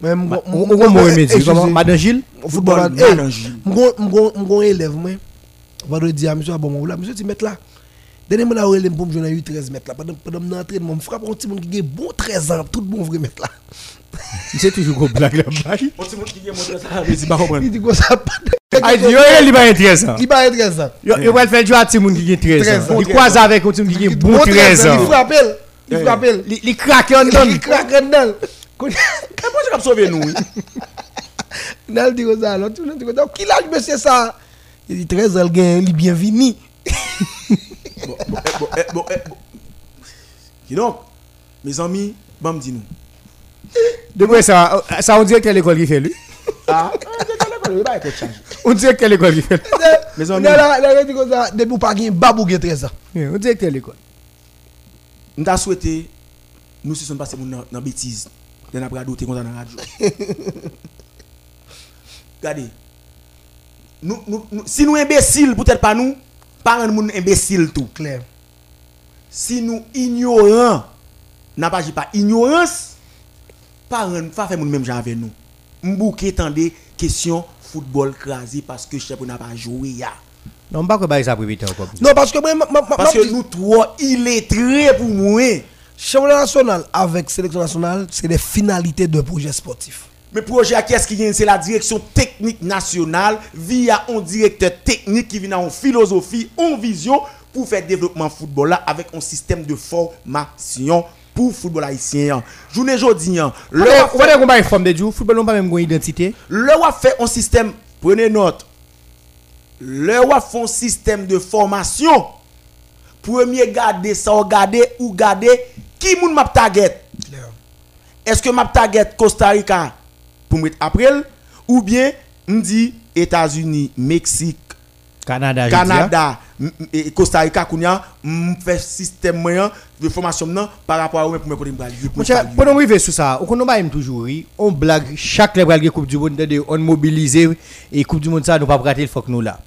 Même On on va mourir, mais comment? Madame Gilles? Football Football, hey, Madame Gilles. m'gon m'gon m'gon élève moi. Vendredi à monsieur bon mon là monsieur tu mettre là. Dernier moment là relève pour me jouer 8 13 mètres là. Pendant pendant mon entraînement me frappe un petit monde qui a bon 13 ans tout bon (laughs) gagne yo, il va être intéressant. il va être 13 ans Yo, yo, va le faire jouer à Timoun qui a 13 13 ans. ans. Il croise avec un Timoun qui a bon Bon 13 il ans. frappe elle il frappe elle Il il craque en dedans. il craque dedans (laughs) Comment tu vas sauver nous oui? (laughs) Nal dit comme ça, l'autre tout le monde dit comme ça. Qui l'a monsieur ça? Il dit 13 ans, il gagne, il est bienvenu. bon, bon, eh, bon, eh, bon, eh, bon. Dis donc, mes amis, bon, me dis nous. De Ça, on dirait quelle école qui fait lui Ah, (laughs) il va être chargé. On dit comme ça, depuis ou pas gagner, babou gagne 13 ans. lui. On dirait quelle école nous t'a souhaité, nous si sommes passés dans la bêtise, dans la bradoute comme ça dans la radio. (laughs) Regardez, nous, nous, nous- si nous imbéciles, peut-être pas nous, pas un monde imbécile tout. Clair. Si nous ignorants, n'a pas dit pas ignorance, pas un pas faire moun même genre avec nous. M'bouké tendez question football crasé parce que chef n'a pas joué ya. Non, pas que ça privé encore. Non, parce que Parce que nous trois illettrés pour moi. championnat national avec sélection nationale, c'est des finalités d'un projet sportif. Mais projet à qui est-ce qui gagne C'est la direction technique nationale via un directeur technique qui vient en philosophie, en vision pour faire développement football là avec un système de formation pour football haïtien. Journée aujourd'hui, hein, le on forme de football n'a pas même une identité. le wa fait un système, prenez note. Le wa fait un système de formation. Premier garder ça, regarder ou garder qui moun map target? Est-ce que map target Costa Rica pour mettre après ou bien me dit États-Unis, Mexique, Canada, je hein. Canada m- et Costa Rica m fait système moyen de formation par rapport à ou pour me pendant qu'on arrive sur ça, on connaît pas toujours, on blague chaque de Coupe du Monde, de- on mobilise et Coupe du Monde ça, nous pas rater il faut que nous là.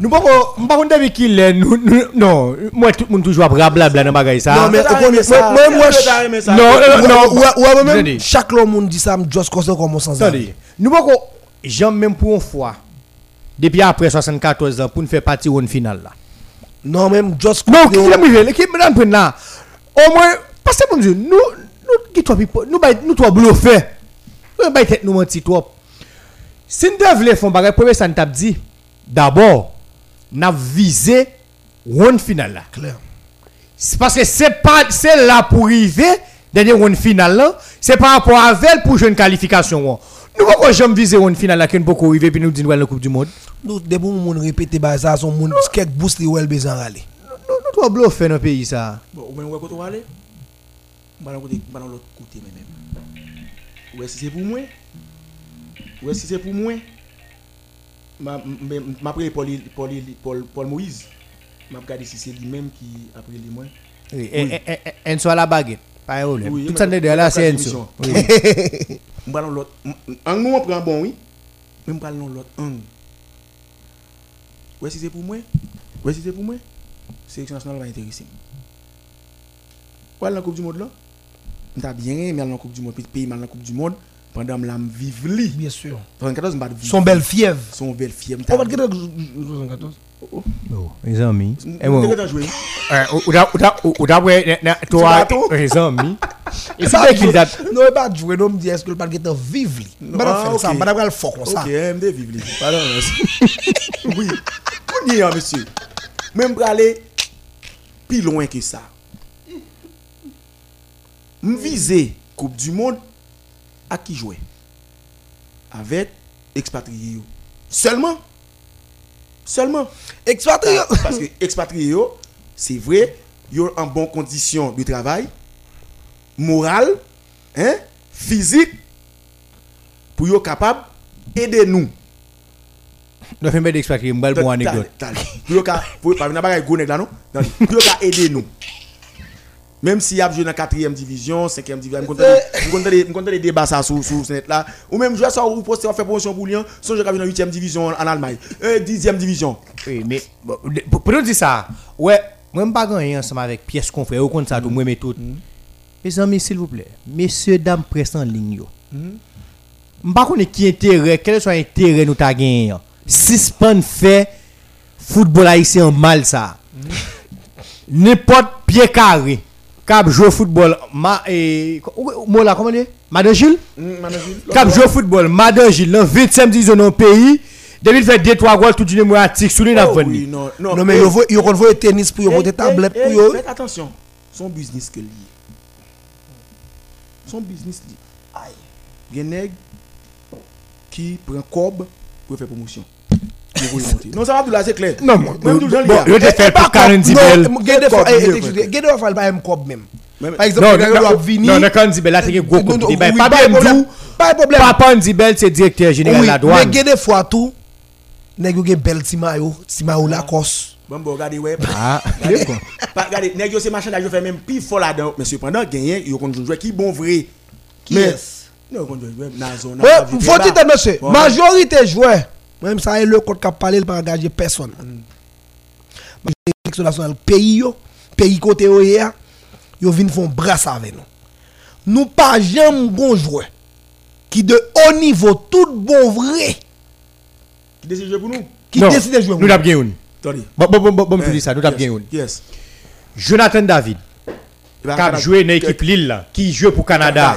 Nous pas on pas avec qui nous- non, moi tout le monde toujours à blabla dans bagay ça. Non, mais- on connaît ça? moi- moi, je- ça? Non, euh, non, Ou- ou- ou à moi-même, Attendez. chaque monde dit ça, me juste comme comme sans Attendez, nous pas j'aime même pour une fois. Depuis après 74 ans pour nous faire partie une finale là. Non, même juste Non, qui est arrivé, l'équipe prend là? Au moins parce que nous nous qui toi nous bay- nous toi bluffer. Nous bay tête nous menti trop. Si nous devons faire bagay premier ça nous t'a dit d'abord n'a visé one finale là. Clair. C'est parce que c'est pas c'est là pour arriver dernier one finale là, c'est par rapport à elle pour jouer une qualification. Nous pas jamais viser une finale là qu'on peut arriver puis nous dire nous la coupe du monde. Nous, dès moun répéter bah, ça, son moun, quelques li ou el besoin aller. Nous nous toi bluffer dans le pays ça. Bon, ou bien où est-ce qu'on va aller On va dans l'autre côté même. Ou est-ce que c'est pour moi Ou est-ce que c'est pour moi Ma ma- ma après Paul Paul Paul Paul Moïse. M'a regardé si c'est lui-même qui après lui moi. Oui, et- et- et- Enzo à la baguette. Pas un problème. Tout ça n'est de là, c'est mais- Enzo. mais- Oui. On va dans l'autre. En nous on prend bon oui. Même pas dans l'autre angle. Ouais si c'est pour moi. Ouais si c'est pour moi. Sélection nationale va intéresser. Dans la Coupe du monde là. On t'a bien aimé dans la Coupe du monde puis pays mal dans la Coupe du monde pendant que je li. Bien sûr. 34 m'a vivre. Son belle fièvre. son belle fille. On va 74. Jouer. Euh, ou da- ou da- ou d'après na- toi, bateau? mes amis. Et Ça, c'est qu'il date. Non, il pas jouer, non, est-ce que le pas de vivre li. Pas ah, faire ça, ok. pas d'avoir le fort comme ça. Ok, MD vive li. Pardon. (laughs) Oui. Est, monsieur. Même pour aller plus loin que ça. Me viser Coupe du Monde à qui jouer Avec expatriés. yo. Seulement. Seulement. Expatrié. Parce que expatriés, yo, c'est vrai, yo en bonne condition de travail, morale, hein, physique, pour yo capable aider nous. Nous faisons d'expatrier, une belle bonne anecdote. Pour aider nous. Même si y a joué dans 4e division, 5e division, on compte on compte des débats ça sur ce net là ou même jouer ça ou poster faire promotion pour Lyon, son jeu qui dans 8e division en Allemagne, euh 10e division. Oui, mais pour nous dire ça, ouais, moi, je pas gagné ensemble avec pièce qu'on fait, au compte ça, moi, mais tout. Mes amis, s'il vous plaît, messieurs, dames, presse en ligne. yo. Je ne sais pas qui intérêt, quel soit l'intérêt nous ta gagné. Suspend fait football haïtien mal ça. N'importe pied carré, cap jouer au football, ma, et, moi là, comment dire? Madame Gilles? Cap jouer au football, Madame Gilles, dans 20e division dans le pays, depuis il fait 2-3 goals, tout le monde a tic, sous lui, n'a Oh, venu. oui, non, non. Non, mais eh, yo vo- yo kon voye tennis pour yo eh, monter tablette eh, pour eh. Faites attention. Son business que lié. Son business lié. Aïe. Gen nèg qui prend cob pour faire promotion. Monter. Non, ça va tout là, c'est clair. Non, moi, yo lié. te fait pour 40 belles. Non, gen de fois, Cob, eh, lié, excusez, ouais. gen de fois fal pa m kob même. Par exemple, Non, gen de non, non, quand dit belle, là, c'est que gros. Ben, oui, pas pas de problème. d'où. Pas de problème. Papa Andy Bell, c'est directeur général de la mais douane. de fois tout, nèg yo gen bel ti mayo, ti mayo Lacoste. Bon, bon, regardez, ouais. Ah, Regardez, pas- regardez, nèg yo c'est machin là, yo fait même là-dedans. Mais cependant, gagné, yo kon jouer qui bon vrai. Qui Mais- est-ce? Non, jouer dans zone. Ouais, faut dire monsieur, majorité joueur, même ça est le code qui a parlé, il pas engager personne. Sélection nationale pays yo, pays côté hier, yo vinn font brasse avec nous. Nous pas jamais bon joueur qui de haut niveau tout bon vrai Qui décide de jouer pour nous? qui Non, décide de jouer. Nous l'avons gagné une. Attendez. Bon, bon, bon, bon, bon, me Eh, dis ça, nous l'avons yes, gagné. Yes. Jonathan David, qui a joué dans l'équipe Lille, qui joue pour Canada.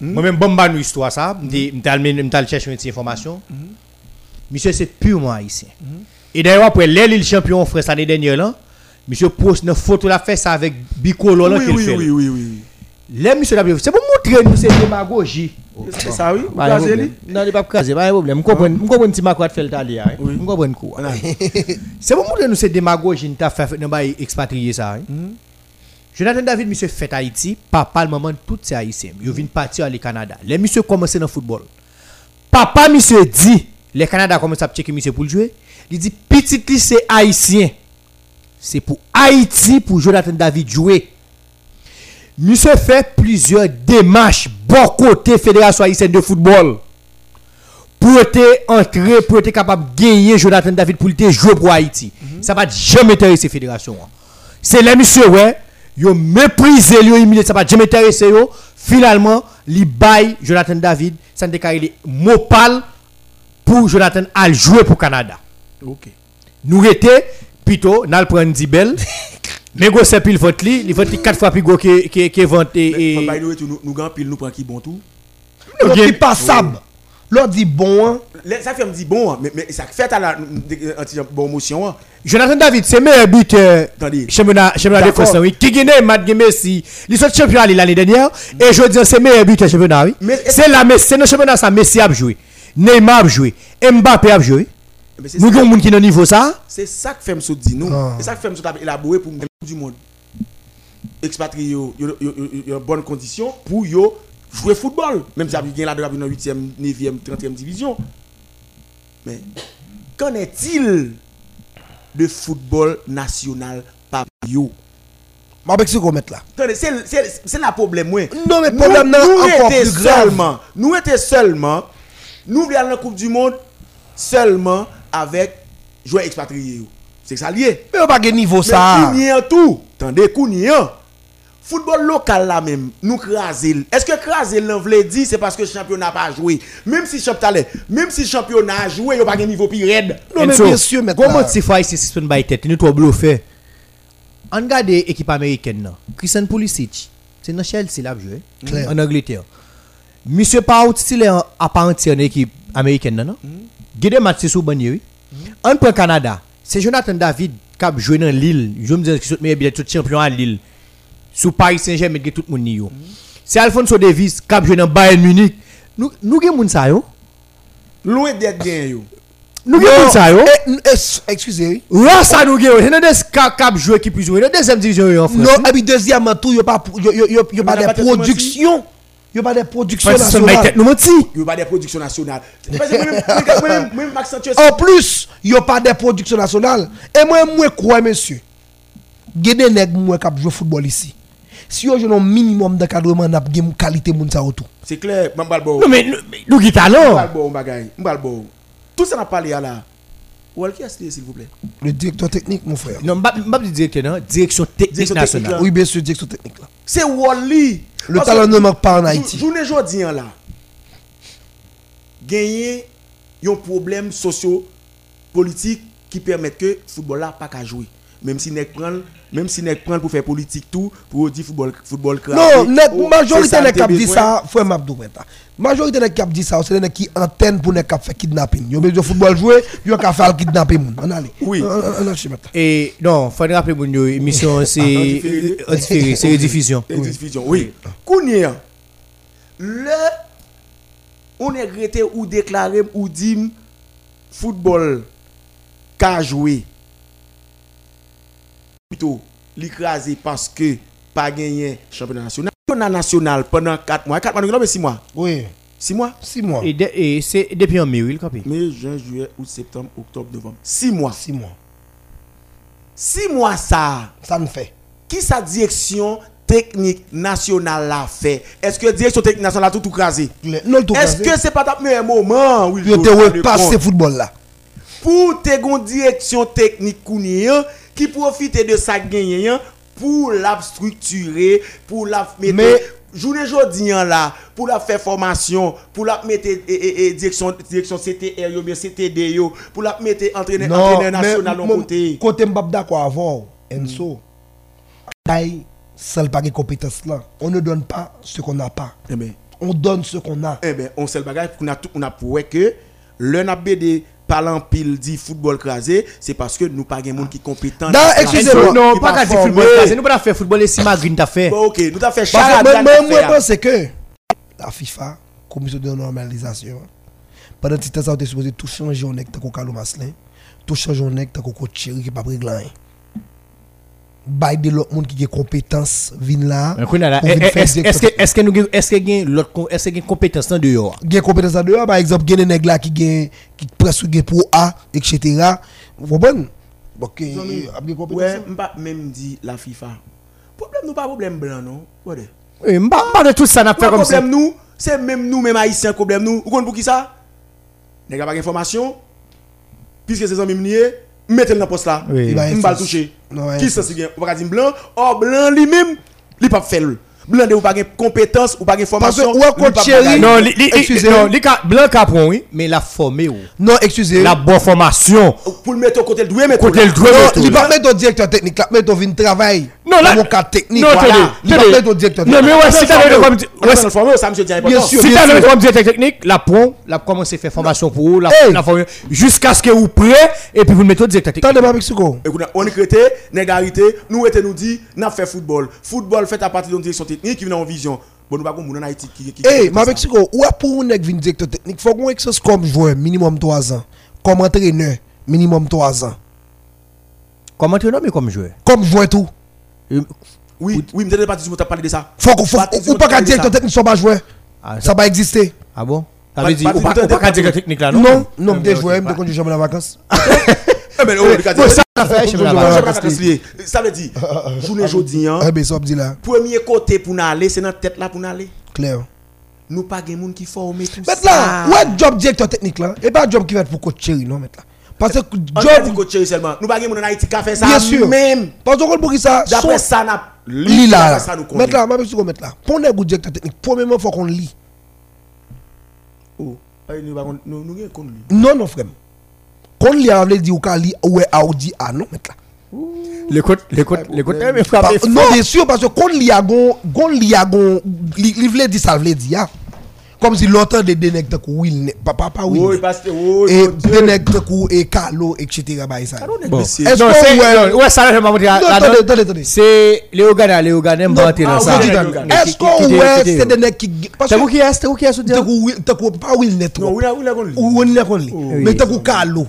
Moi-même, bon, bah, nous, histoire, ça. Je allé chercher une petite information. Monsieur, c'est purement haïtien. Et d'ailleurs, après, les Lille champion, frère, l'année dernière, là, Monsieur pose une photo la fait ça avec Bicolo là Oui, qu'il oui, fait. oui, oui, oui. Les monsieur la c'est pour montrer nous c'est démagogie. C'est ça, oui? Li. Non, il pas craser, pas de problème. Je comprends, je comprends si fait le taler hein. Je comprends quoi. A- (laughs) C'est pour montrer nous c'est démagogie nous t'a fait dans bail expatrié ça. hein. Jonathan David monsieur fait Haïti, papa le moment tout c'est haïtien. Yo vinn partir aller Canada. Les monsieur commencé dans le football. Papa monsieur dit, les Canada commence à checker monsieur pour le jouer. Il dit petit li c'est haïtien. C'est pour Haïti pour Jonathan David jouer. Monsieur fait plusieurs démarches bon côté Fédération haïtienne de football pour être entré, pour être capable de gagner Jonathan David pour te jouer pour Haïti. Ça va jamais intéresser fédération. hein. C'est les monsieur ouais, yo méprisé yo humilié, ça va jamais intéresser yo. Finalement, li Jonathan David, ça ne carré mopal pour Jonathan à jouer pour Canada. Ok. Nous était plutôt le prendre Dibel. (laughs) Mais go c'est pile vote li, li vote li quatre fois plus gros que que que vente et tu- nous, nous, grand pile, nous prenons qui bon tout. Ok. dit passable. L'autre dit bon. hein. Les- Ça fait me dit bon, hein, mais, mais ça fait à la anti bon motion. hein. Jonathan David, c'est meilleur buteur championnat championnat de. France oui qui gagne Matt Messi il sont champion l'année dernière et je dis c'est meilleur buteur championnat oui c'est la Messi c'est le championnat ça Messi a joué Neymar a joué Mbappé a joué Mais c'est nous avons monde qui dans niveau ça C'est ça que fait me dire nous. Ah. C'est ça que fait me élaborer pour du monde. Expatrier yo, yo, yo, yo, yo, en bonne condition pour jouer football. Même si il y a la dans 8e, 9e, 30e division. Mais qu'en est-il de football national par yo? Ma bec, c'est qu'on met c'est la problème. Non, mais Nous- problème encore plus grave. seulement, nous étions seulement, nous voulons la Coupe du Monde seulement avec joueurs expatriés. C'est ça lié. Mais on pas de niveau Mais ça. Kounien tout, Kounien. Football local là même, nous craser. Est-ce que craser l'en vle dit c'est parce que le championnat pas joué? Même si le championnat, même si le championnat a joué, il n'y a pas de niveau plus raide. Non, mais bien sûr, maintenant. comment tu fais ici suspend by tête? Nous toi bluffé on regarde l'équipe américaine là Christian Pulisic c'est dans Chelsea là joué Clair. en Angleterre monsieur pas outillé à part entière l'équipe américaine non? Guédé match sous bannier oui. En point Canada. C'est Jonathan David qui a joué dans Lille. Je me dis que c'est meilleur billet tout champion à Lille. Sous Paris Saint-Germain que tout le monde yo c'est Alfonso Davis qui a joué dans Bayern Munich. Nous nous sa yo Loin d'être bien yo. nous yo Eh, n- eh, Excusez. Là, ça nous. C'est des cap cap joueurs qui jouer. La deuxième division en France. Non, et puis tout, il n'y a pas a- a- a- a de production. Il n'y a pas de production Parce que c'est ma tête nationale. nous. Il n'y a pas de production nationale. Parce que moi-même, moi-même, moi-même, m'accentuer En plus, il n'y a pas de production nationale. Et moi, moi, crois, monsieur, il y a des nègres qui jouent au football ici. Si vous avez un minimum d'encadrement, vous avez une qualité sa autour. C'est clair, je vais Non, mais nous- mais nous talent. Tout ça n'a pas parlé là. Ou qui s'il vous plaît? Le directeur technique, mon frère. Non, je ne pas dire directeur, non. Direction technique Direction nationale. technique, Oui, bien sûr, directeur technique. Là. C'est Wally. Le Parce talent ne manque pas en Haïti. Journée jodi an là. Gagner un problème socio-politique qui permet que football là pas qu'à jouer. Même si nek prend même si nek prend pour faire politique tout pour dire football football Non, oh, majorité c'est des que cap t'as dit ça, frère Mabdou Brenta. Majorité des cap dit ça, c'est des qui antenne pour les cap faire kidnapping. Yo besoin de football jouer, yo ka faire le kidnapping moun. On allez. Oui. On- on- on achète maintenant. Et non, il faut rappeler mon yo, émission, c'est. différé, C'est rediffusion. (laughs) Et diffusion, oui. Kounia, le, on est regretté ou déclaré ou dit football qu'a joué. Plutôt, l'écrasé parce que pas gagné championnat national. Championnat national pendant 4 mois. 4 mois, non, mais 6 mois. Oui, 6 mois? 6 mois. Et, de- et c'est depuis en mai, oui, le. Mai, juin, juillet, août, septembre, octobre, novembre. 6 mois. 6 mois. 6 mois ça. Ça ne fait. Qui sa direction technique nationale l'a fait? Est-ce que direction technique nationale a tout crasé Le- Non, le tout Est-ce que c'est pas ta meilleur moment? Oui, Yo te repasse football là. pour te gon direction technique qui profite de sa hein, pour la structurer, pour la mettre Mais- journée jodi hein, là, pour la faire formation, pour la mettre et, et- et direction direction CTR yo bien CTD yo, pour la mettre entraîneur entraîneur national en côté. Côté m'bap d'accord avant, Enzo. Aïe, seul pas compétence là. On ne donne pas ce qu'on n'a pas. Eh ben, On donne ce qu'on a. eh ben, on sait le bagage qu'on a tout, on a prouvé que le n'a BD parlant pile dit football crasé, c'est parce que nous pas de monde qui compétent. Non, excusez-moi. Non, pas pas qu'à dire football. que Nous pas faire football et si Magrine t'a fait. Bon, OK, nous t'avons fait charade. moi, moi, pense que la FIFA, commission de normalisation, pendant que ça, on était supposé tout changer en tant que Carlo Maslin, tout changer en tant que coach Thierry qui n'a pas pris rien. Bail de l'autre monde qui a compétence, vin là. Venir faire est-ce que est-ce que nous gen- est-ce que gen l'autre est-ce que gen compétence dans dehors? Gen compétence en dehors, par exemple, gen des nègres là qui gen qui presque gen pour A, etc. Vous comprenez? Donc, euh, compétence. Ouais, même dit la FIFA. Problème nous pas problème blanc non? Ouais. Pas de tout ça n'a Pas comme ça. problème nous, c'est même nous même haïtiens problème nous. Vous comprenez pour qui ça? Nèg pas d'information. Puisque ces amis nié, mettez-le dans poste là. Il va le toucher. Qui ça c'est bien? On va dire blanc, or blanc lui-même, il pas faire. Blanc de ou pas de compétence ou pas de Parce formation. que, pas coach bagaille. Non, li li Excusez. non, li ka blanc capron oui, mais la formé ou. Non, excusez. La bonne formation. pour le mettre au côté le doué mais Côté le doué, Non, il va mettre au directeur technique, là, mettre au vin travail. Non, là- mon cadre technique. Non, voilà. Il va mettre au directeur Non, technique. mais ouais, si t'as le comme ouais, Ouais, formé, ça monsieur Bien sûr. Si t'as le comme directeur technique, la pont, la commencé à faire formation pour vous, la formation jusqu'à ce que vous prêt et puis vous le mettez au directeur technique. Attendez, pas Mexico. Écoute, on est crété, négarité, nous était nous dit, n'a fait football. Football fait à partir d'une direction technique qui vient en vision. Bon, nous moun en Haïti qui. Eh, ma Mexico, ou pour un nèg vin directeur technique, faut qu'on exerce comme joueur minimum 3 ans, comme entraîneur minimum 3 ans, Comme entraîneur mais comme joueur. comme joueur tout. Oui, oui, mais parti sur t'as parlé de ça. Faut qu'on faut Pas- ou pas qu'un directeur technique soit pas joueur. Ah, Ça va exister. Ah bon? Ça Pas- veut dire pas- ou pas pas- ou pas pas- qu'un directeur technique là non? Non, non, Euh, des joueurs, pas- me conduire jamais en vacances. (laughs) Eh ben, oh, ça. Ça veut dire, journée hein, Eh ben, ça là, premier côté pour nous aller, c'est notre tête là pour nous aller. clair. Nous pas de monde qui forme tout Mettre là, ouais, job directeur technique là, et pas job qui va être pour coach Thierry, non, là. Parce que job, coach Thierry seulement. Nous pas de monde en Haïti qui a fait ça bien sûr, même. parce que pour qui ça, D'après ça, n'a ça. Mettre là, ma Mexico, mettre là. Pour good directeur technique, premièrement, faut qu'on lit. Oh, eh, nous nous nous. Qu'on lit, on veut dire ou qu'on lit, ouais, ah, ou dit, ah, non, mettre là. L'écoute, l'écoute, l'écoute, non, bien sûr, parce que quand il y a gon, quand il y a gon, il il voulait dire ça, il voulait dire, ah. comme si de des nègres de coup, Will, ne- pas pas pas Oui, parce que, oh, et mon Dieu. des nègres de coup, et Carlo, etc. bah, ça. Carlo, nègre, Bon. monsieur. Est-ce Non, qu'on- c'est ouais. non, ouais ça je vais montrer Non, là attendez, attendez, attendez. C'est Léo Gana, Léo Gana Non, monter ah, oui, ça. oui, Est-ce oui, oui, Qui- qu'on, qui- est-ce qu'on, qui- qui- ouais, qui- c'est des nègres qui, vous qui est, vous qui est t'as t'as oui, oui, est. Oui. T'as t'as qui qui oui, oui, Qui, physique. qui, qui? Qui-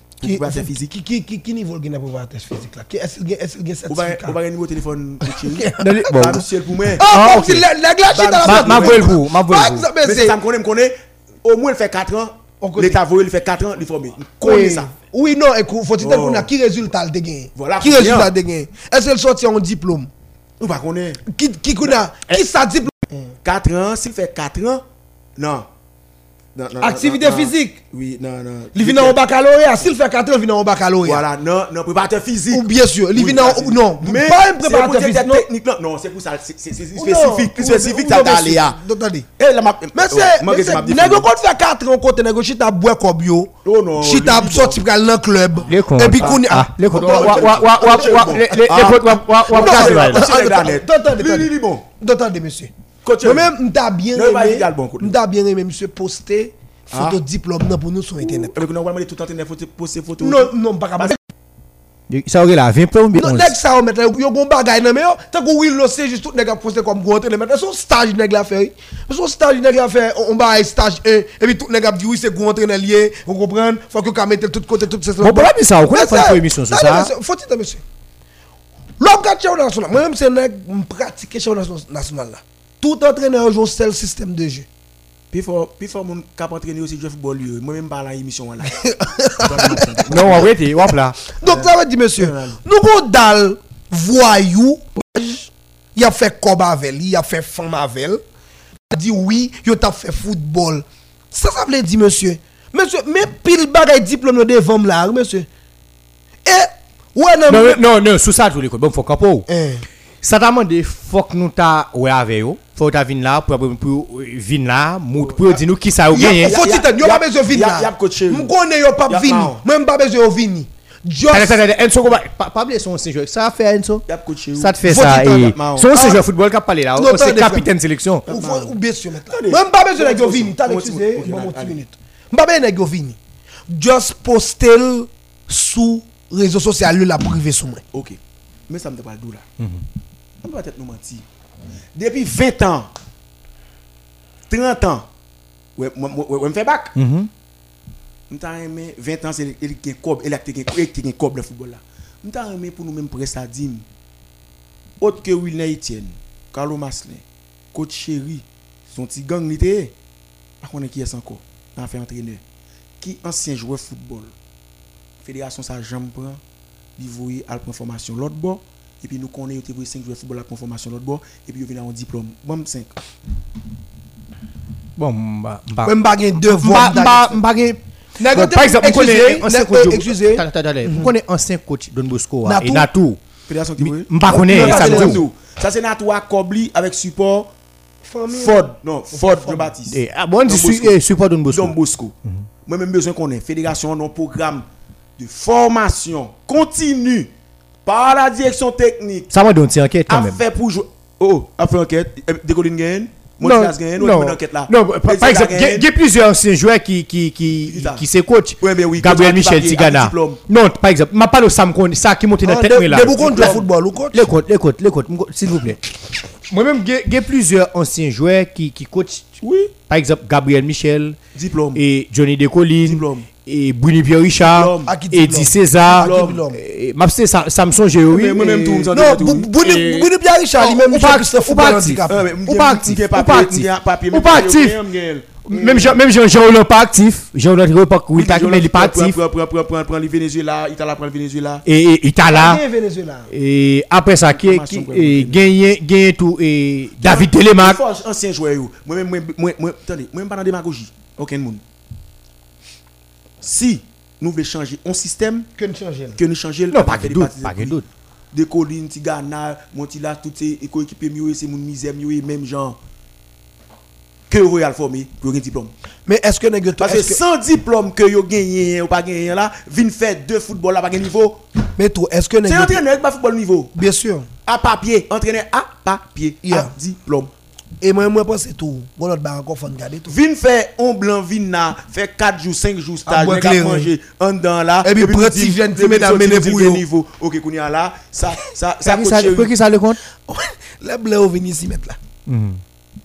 Ah, comme ok. si la la glace est dans Bah, la Ma boîte. ma voix le bout, ma voix Par le bout. exemple, Mais c'est- ça me connaît, me connaît. Au moins, il fait 4 ans. On connaît. L'État voyait, il fait 4 ans, il faut mais. Connaît Oui. ça. Oui, non, écoute, faut-il Oh. qu'on a qui résultat le gagné? Voilà, Qui combien? résultat le gagné? Est-ce qu'elle sortit en diplôme? Ou pas connaît. Qui, qui qu'on a? Qui ça diplôme? 4 ans, s'il fait 4 ans, non. Non, non, Activité non, non. physique. Oui, non, non. Il vient au baccalauréat. S'il fait 4 ans, il vient au baccalauréat. Voilà, non, non, préparateur physique. Ou bien sûr, il vient au. Non, mais pas un c'est préparateur pour physique. des Non, non, non, c'est pour ça, c'est spécifique, non, spécifique, ça allé à. Attendez. Eh, Mais c'est, mais que c'est nègre quand fait 4 ans côté nègre chita boire comme yo. Oh non, Chita sorti pral dans club. Les cons. Et puis qu'on Ah, Ah. lui, bon. Attendez, monsieur. Moi-même, m'ta bien Non, il va aimé. M'ta bien monsieur, poster Ah. photo diplôme nan pour nous sur internet. On tout faut poster photo. Non, non, pas capable. Ça aurait là 20 points ou bien Non, 11. nèg ça on mettre yo gon bagay nan mais yo, tant que Will lo c'est juste tout nèg a poster comme gros. Mais son stage nèg la fait. Son stage nèg la fait, on va un stage 1 et puis tout nèg a dit oui, c'est gros entraîneur lié, vous comprenez? Faut que ka mettre tout côté tout ça. Bon, pas ça, on connaît Mais pas ça- une émission sur non, ça. monsieur, Faut dire monsieur? L'homme qui a national, moi-même c'est nèg pratiquer championnat national là. Tout entraîneur joue seul système de jeu. Puis faut, puis faut mon cap entraîner aussi jouer football lui. Moi même pas la émission là. (laughs) Non, on va là. Donc ça veut dire monsieur, nous avons dal voyou, il a fait comme avec lui, il a fait femme avec elle. Il a dit oui, il a fait football. Ça ça veut dire monsieur. Monsieur, mais pile bagay diplôme de devant là, monsieur. Ouais, non, Non, mais- non, non, sous ça, tout l'école. Bon, faut qu'on ou. Ça t'a demandé, faut que nous t'a ouais avec eux. Faut que t'as vin là, pour, pour, pour vin là, pour dire nous qui ça ou Y a- gagné. Faut titan, yo pas besoin a là. yo Y pas non. Même pas besoin de venir. Just Enzo, pas, pas oublier son séjour. Ça fait Ça te fait ça. Son football parlé là. C'est attendez, capitaine sélection. Ou bien sûr là. Attendez. Même pas besoin de venir. T'as mon. M'pas besoin de venir. Just poster sous réseaux sociaux la privé sous moi. Ok. Mais ça me pas le là. On peut peut-être nous mentir. Depuis 20 ans, 30 ans, me fait bac. M'ta aimé 20 ans, c'est il qui cob, il a qui est qui cob le football là. M'ta aimé pour nous même presque à dire. Autre que Wilner Etienne, Carlo Maslin, coach Chéri, son petit gang n'était. Par contre, qui est encore? On a fait entraîneur. Qui ancien joueur de football? Fédération ça jambe prend, il voyait à la formation l'autre bord et puis nous connaissons il 5 joueurs de football à la formation l'autre bord et puis il vient en diplôme. Bon 5. Bon, m'a. m'a- Même pas deux M'a- m'a- m'a Par exemple, vous excusez, connaissez ancien nèg, coach. euh, de- excusez. Connaissez ancien coach Don Bosco Natou. et Natou. Fédération qui connais Non, ça. Ça c'est Natoua Kobli avec support. Ford. Non, Ford Jean-Baptiste. Et, ah, bon, on eh, support Don Bosco. Don Bosco. Moi même besoin qu'on ait fédération non programme de formation continue par la direction technique Ça m'a donné une enquête quand a même? fait pour jouer. Oh, a fait enquête, Eh, Décoline gagne, Non, non, une enquête là. non, par, exemple, il y a- a plusieurs anciens joueurs qui, qui, qui, Qui se coach. Ouais, mais oui, Gabriel Michel Tigana. Non, par exemple, je parle de Sam Kone, ça qui monte dans la Ah, tête. mais vous contre le football ou coach? L'écoute, l'écoute, l'écoute, s'il vous plaît. (laughs) Moi-même, il y a plusieurs anciens joueurs qui, qui coachent. Oui, Par exemple, Gabriel Michel diplôme. et Johnny Decoline. Diplôme. Et Bruni Pierre Richard. Eddie César. Diplôme? Samson. Mais moi-même, tout, Non, Bouni Pierre Richard, lui-même, ou il de ou pas actif. Ou pas actif, m'gagne ou pas papier, actif. Pas actif. Même Jean- même Jean Jean Roland pas actif. Jean Roland pas oui, Jean- mais il est pas prend- actif. prend- prend- prend- prend- prend le Venezuela, prend le Venezuela. Et il là. Et après ça, qui gagné tout et David Telemac. Ancien joueur yo. Moi même moi moi moi attendez, moi même pas dans démagogie. Aucun monde. Si nous voulons changer un système Que ne change que nous changer Non, pas de doute, pas de doute. De Colline, Tigana, Montila, tous ces coéquipiers mieux, c'est mon misère mieux, même genre. Que vous avez formé pour un diplôme. Mais est-ce que nèg Parce que sans diplôme que vous gagné ou pas gagné là, vin faire deux football là pas gagné niveau. Mais tout, est-ce que C'est nèg entraîneur pas football niveau. Bien sûr. À papier, entraîneur à papier, Yeah. à diplôme. Et moi, moi, pense tout. Bon, l'autre bar encore, faut regarder tout. Vin faire un blanc, vin là, fait 4 jours, 5 jours stage, boire nèg a clair, manger en dedans là. Et puis sorti, mener nous dit pour le yo. niveau. OK, qu'on y a là, ça ça ça Ça qui coach ça ça le compte? (laughs) Les blancs venir s'y mettre là.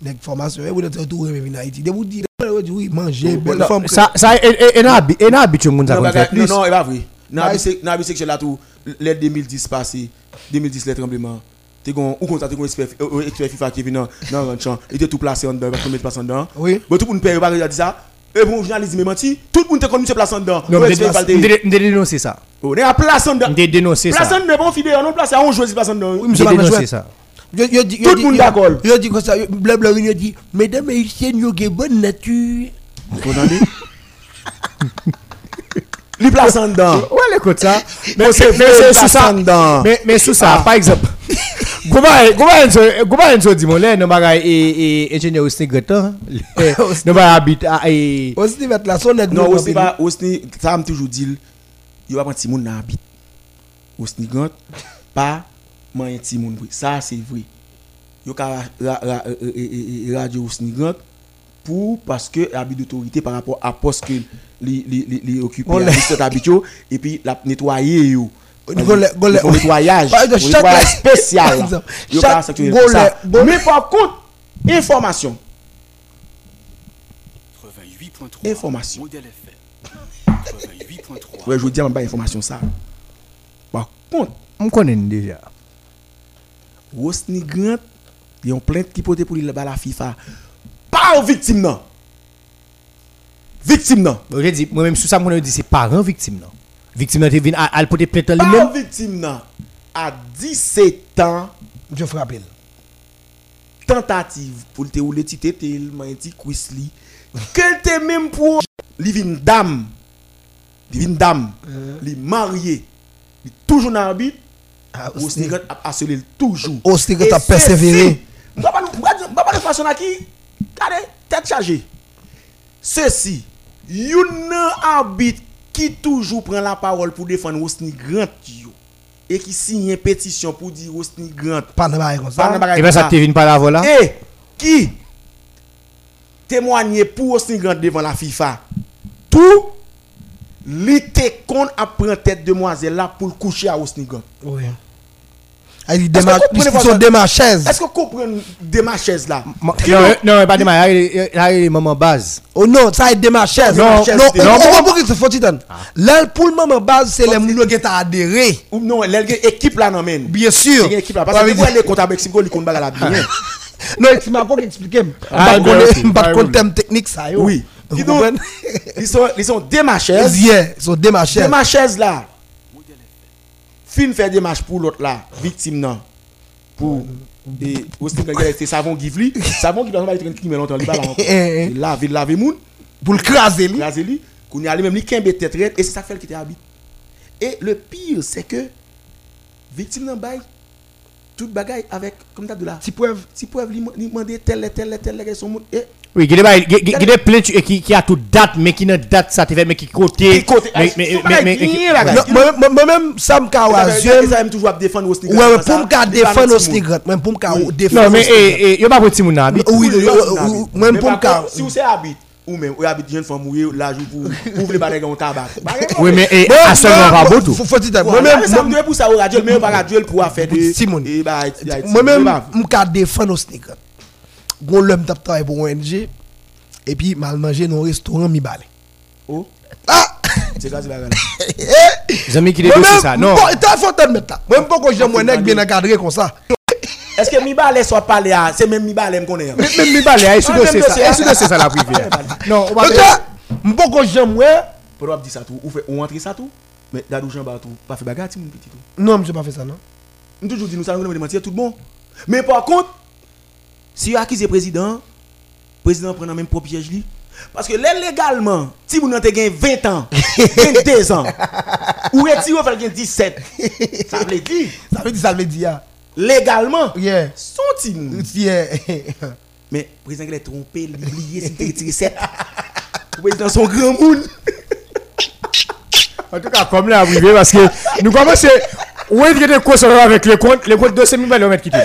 Les formations, vous êtes tout revenir en Haïti. De vous dire, oui, manger, belle femme. Ça et non habitué Non, compte bagay- plus. non, pas vrai. Là tout, les 2010 passé, 2010 les tremblements. T'es gon ou expert euh, expert FIFA qui vient dans dans un champ, il était tout placé en dedans, parce qu'on met place en dedans. Oui. Bon tout le monde paye pas dit ça. Et bon journaliste m'a menti, tout le monde te connu se place en dedans. Non, mais dénoncer ça. On est à place en dedans. Place ça. en dedans, bon fidèle, on place à 11 joueurs place en dedans. Dénoncer ça. Yo- yo dit- Tout yo le dit- monde yo- d'accord. Yo dit comme ça, yo- bla bla, yo dit, mesdames et messieurs, yo avez bonne nature. Vous (laughs) en c'est c'est mais vrai, c'est sous place ça. en dedans. Mais mais sous ça, par exemple. (laughs) Dit mon là, non bagay ingénieur Austin Greton. Non bagay habite à et Aussi, mettre la sonne Non, aussi pas, aussi, ça m'a toujours dit, il va prendre Timoun dans la bite. Aussi, gant, pas, man Timoun, oui. Ça, c'est vrai. Il y a radio aussi, gant, pour, parce que, habit d'autorité par rapport à poste que les, les, les, les occupés, On à l'a- cet habitude, et puis, la nettoyer, yo. Gole- gole- Ils font nettoyage. Par exemple, un chaque- nettoyage spécial. par là. exemple, Yo, chaque pas sanctionner gole- ça. gole- Mais par contre, information. 88.3 Information. Rosny Grant, il y a une plainte qui porte pour lui la la FIFA. Pas aux victimes, non. Victime, non. Bon, J'ai dit moi même sous ça mon dit c'est parents victimes non. Victime nan te vinn à al porter plainte Pas lui-même. aux victimes, non. À 17 ans, Je frappe. tentative pour te rouler ti tete, il m'a dit cuisse li. Quel te même pour? Li vin dame. Li vin dame. Li marié. li toujours dans l'arbitre, Ah, Wosni Grant a harcelé toujours. Et a persévéré. ceci, Je ne vais pas de façon à qui, regardez, tête chargée. Ceci, yon arbitre qui toujours prend la parole pour défendre yo, et qui signe une pétition pour dire Grant Pas de comme pas bagay Et bien ça te vient pas la voilà. Et qui témoignait pour Grant devant la FIFA. Tout l'été qu'on a pris tête demoiselle là pour le coucher à. Ah, il Est-ce démarre, que vous comprenez ils sont démarchaises. Est-ce que vous comprenez des marchaises là Non, pas de mal. Là, il est moment base. Oh non, ça est démarchaises. Non, non, chaise, non, c'est- on comprend pas que c'est faut titan. Là, pour le moment base, c'est les gens qui ont adhéré. Ou non, l'équipe là non men. Bien sûr. Il y a une équipe là parce que vous les comptes avec Simco, ils comptent bagarre là bien. Non, c'est ma pas expliquer. Ah, Je ne pas Ah, contre oui. thème technique ça. Oui. Ils sont ils sont des marchaises. Yeah, ils sont démarchaises. Des marchaises là. Fin faire des marches pour l'autre là, victime non. Pour et aussi quand il savon Givli, savon qui va être qui met longtemps, il va laver laver moun, Pour le craser lui. qu'on y allait même lui kembe tête raide et c'est ça fait qui était habite. Et le pire c'est que victime nan bail toute bagaille avec comme ça de là. Si preuve. Si peuvent lui demander tel tel tel tel son moun et Oui, il y a des il a des plaintes qui a toute date mais qui ne date ça te fait mais qui côté. Moi-même, ça me casse. toujours défendre. Ouais, ouais, pour me défendre au Snigrat. Moi, pour me défendre. Non mais eh eh, yo pas pour Timoun na habit. Oui, Oui, oui, oui, oui, oui, oui, oui. même pour me Si vous êtes habite, ou même, vous habitez jeune femme, vous la joue pour pour les bagages en tabac. Oui mais eh, à seulement moi, pas tout. Faut dire, Moi-même, ça me doit pour ça au radio, mais pas radio pour faire de. Simon. Moi-même, je suis défendre au Snigrat. Gon l'homme tap travail pour ONG. Et puis, mal manger dans un restaurant, mi balé. Oh, Ah! c'est quoi ce bagage Les amis qui dossiers ça. Non? t'as faut mettre. Moi-même, pas que j'aime bien encadré comme ça. Est-ce que mi balai soit parlé à. C'est même mi balai me connaît. Même mi balé, Ah, c'est ça c'est ça la privée Non, on va pas que j'aime moi. Pour dire ça tout, ou fait ou entrer ça tout. Mais dadou Jean Batou, pas fait bagarre, mon petit tout. Non, je pas fait ça, non. Nous toujours dit nous ça nous de mentir tout bon. Mais par contre, si vous accusez le président, le président prend le même propre piège lui. Parce que légalement, si vous n'avez gagné 20 ans, (laughs) 22 ans, ou retirez, vous faites 17. Ça veut dire, Ça veut dire, ça veut dire. légalement, Yeah. son team. Yeah. Mais le président est trompé, il a oublié s'il t'a retiré 7. Le président son grand monde. En tout cas, comme là, arrivé parce que nous commençons. Où est-ce que tu es avec les comptes Les comptes de 200 000 balles, on va quitter.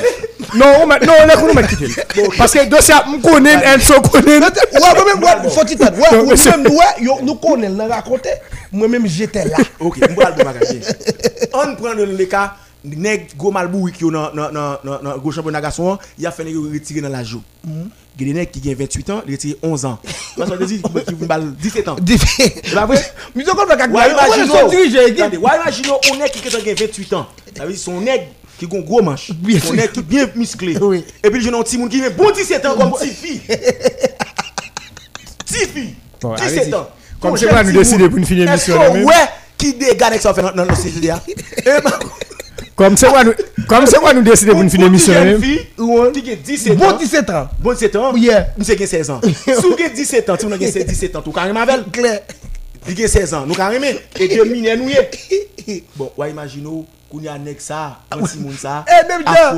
Non, on met- non, les comptes, on va quitter. Parce que dossier, on connaît, un seul connaît. Ouais, moi-même, ouais, faut dire, ouais, Non, on va. On nèg go malboui qui dans dans dans dans gros championnat garçon, il a fait retirer dans la joue. Il y a des nèg qui ont 28 ans, il retire 11 ans. Parce qu'on dit qui balle 17 ans. C'est pas vrai Mais que sont dirigés, équipe. Attendez, ouais, imagine on nèg qui a 28 (laughs) (laughs) ans. Ça veut dire son nèg qui un gros manche. Son nèg qui bien musclé. Et puis je un petit monde qui a bon 17 ans comme petite fille. Petite fille. Bon, 17 allez-y. ans. Comme c'est quoi nous petit décider pour une finir l'émission, que ouais qui dégage avec ça fait dans Eh (laughs) ben Comme c'est quoi nous, comme c'est quoi nous décider pour une qui a 17 Bon ans. 17 ans. Bon 17 ans. Yeah. Nous c'est 16 (laughs) ans. Si vous avez 17 ans, si vous avez 17 ans, tout carrément avec. Claire. Il a 16 ans, nous carrément. Et (laughs) deux minutes nous y est. Bon, ouais imaginez qu'on y a nek. Eh, même là.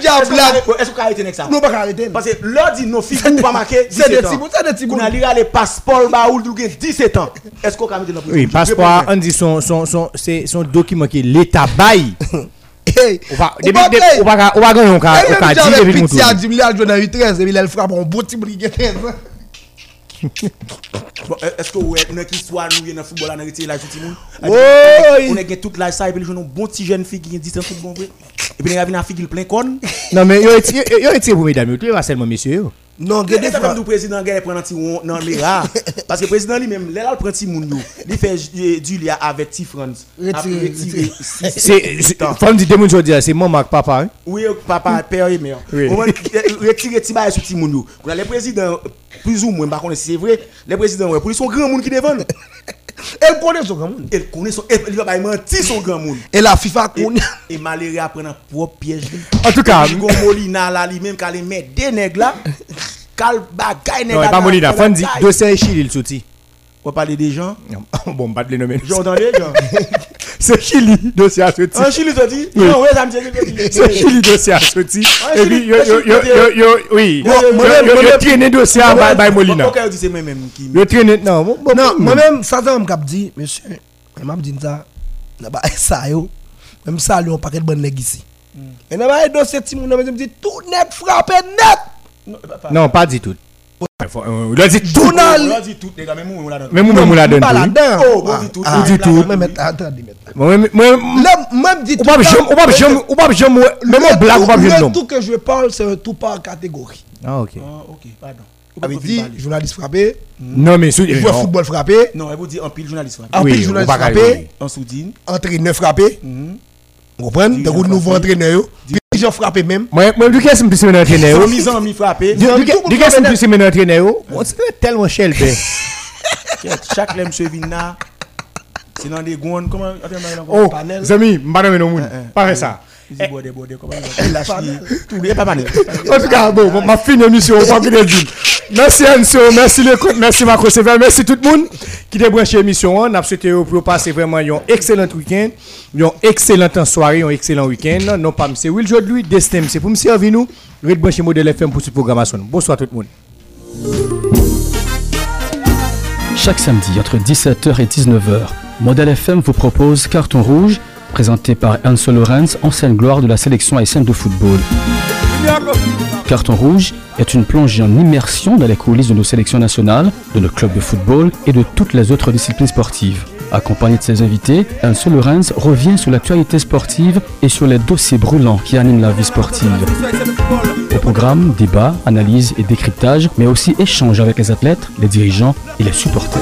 dia Est-ce que blague. vous- Est-ce que vous arrêtez nek ça Nous pas arrêter. Parce que l'heure dit nos filles vous pas marqué C'est des 17 ans. petits bouts, c'est des petits bouts. On a lire les passeports baoul du 17 ans. Est-ce qu'on a mis dans la Oui, passeport, on dit son, son, son, c'est son (laughs) va, Ou depuis, pas depuis- paye. on va, on va gagner, on va, Et on va même dire, j'avais depuis nous pitié à tourner. 10 milliards, je n'ai eu 13, et puis là, il frappe un beau petit bout de 13 ans. Bon, Est-ce que vous avez une histoire nous dans le football là, dans le la tout a gens ont bon fille qui a 10 ans football vrai. Et puis il y a une fille qui plein con. Non, mais yo retiré yo retiré pour mesdames, yo Non, regardez ça fois. président gars prend un petit les rats (laughs) parce que le président lui-même là il prend petit moun yo. Il fait euh, du lia avec petit France. Retiré, retiré. C'est, c'est, faut me dire, des gens dire, c'est maman avec papa, hein. Oui, papa, père et mère. Oui. Retirer petit bail sur petit moun yo. Quand les présidents plus ou moins par contre si c'est vrai, les présidents ouais, pour lui son grand monde qui devant. Elle connaît son grand monde. Elle connaît son il va mentir son grand monde. Et la FIFA connaît. Et malheureux après un propre piège. En tout cas, Gon Molina là lui-même quand il met des nègres là, (laughs) cal bagay nègres. non, pas là, Molina, bagaille. dossier Chili, il sorti. On va parler des gens. (laughs) Bon, pas de les nommer. J'entends les gens. (laughs) c'est Chili dossier à sorti. En Chili, tu dis Oui. Non, ouais, ça me dit C'est Chili dossier à. Ah, Et Chili- puis, yo, ah, yo, Chili- yo, yo, oui. Yo, traîné dossier à Bay- Molina. Ok, c'est moi-même qui. Yo traîné, non, Non, moi-même, ça, ça, je dit, monsieur, je m'a dit ça, n'a pas ça, yo. Même ça, lui, on paquet de bonnes nègres ici. Mais n'a pas dossier, monde, me dit, tout net frappé net. Non, pas dit tout. Faut- euh, Il a dit tout. On le- l'a dit tout, même moi, on l'a donné. On dit tout. On dit tout. Attendez, même dit jamais, même blague, jamais Le tout que je parle, c'est un tout par catégorie. Ah, ok. Ah, ok, pardon. Dire, parle. journaliste frappé, Non, mais sous- joueur football frappé, Non, elle vous dit en pile journaliste frappé. en pile ou journaliste frappé, En soudine. entraîneur frappé. Vous comprenez? Donc, nouveau entraîneur, dirigeant frappé même. Moi, moi, du qu'est-ce que je suis En yo? mise en mi frappé. Du qu'est-ce que je suis yo? On se fait tellement père. (laughs) Chaque lème se vin là. C'est dans des gonds. Comment Oh, zami, madame et non. Eh, eh. Pas ça. En tout cas, bon, bon, ma fin émission, on va bien dire. Merci Anso, merci le compte, merci Marco merci tout le monde qui a branché l'émission. On a souhaité vous passer vraiment un excellent week-end, un excellent soirée, un excellent week-end. Non, pas monsieur Will Jodlui, Destin, c'est pour me servir nous. Red brancher modèle FM pour cette programmation. Bonsoir tout le monde. Chaque samedi entre 17h et 19h, Modèle FM vous propose Carton Rouge, présenté par Anso Lorenz, ancienne gloire de la sélection haïtienne de football. Carton Rouge est une plongée en immersion dans les coulisses de nos sélections nationales, de nos clubs de football et de toutes les autres disciplines sportives. Accompagné de ses invités, Anso Lorenz revient sur l'actualité sportive et sur les dossiers brûlants qui animent la vie sportive. Au programme, débat, analyse et décryptage, mais aussi échange avec les athlètes, les dirigeants et les supporters.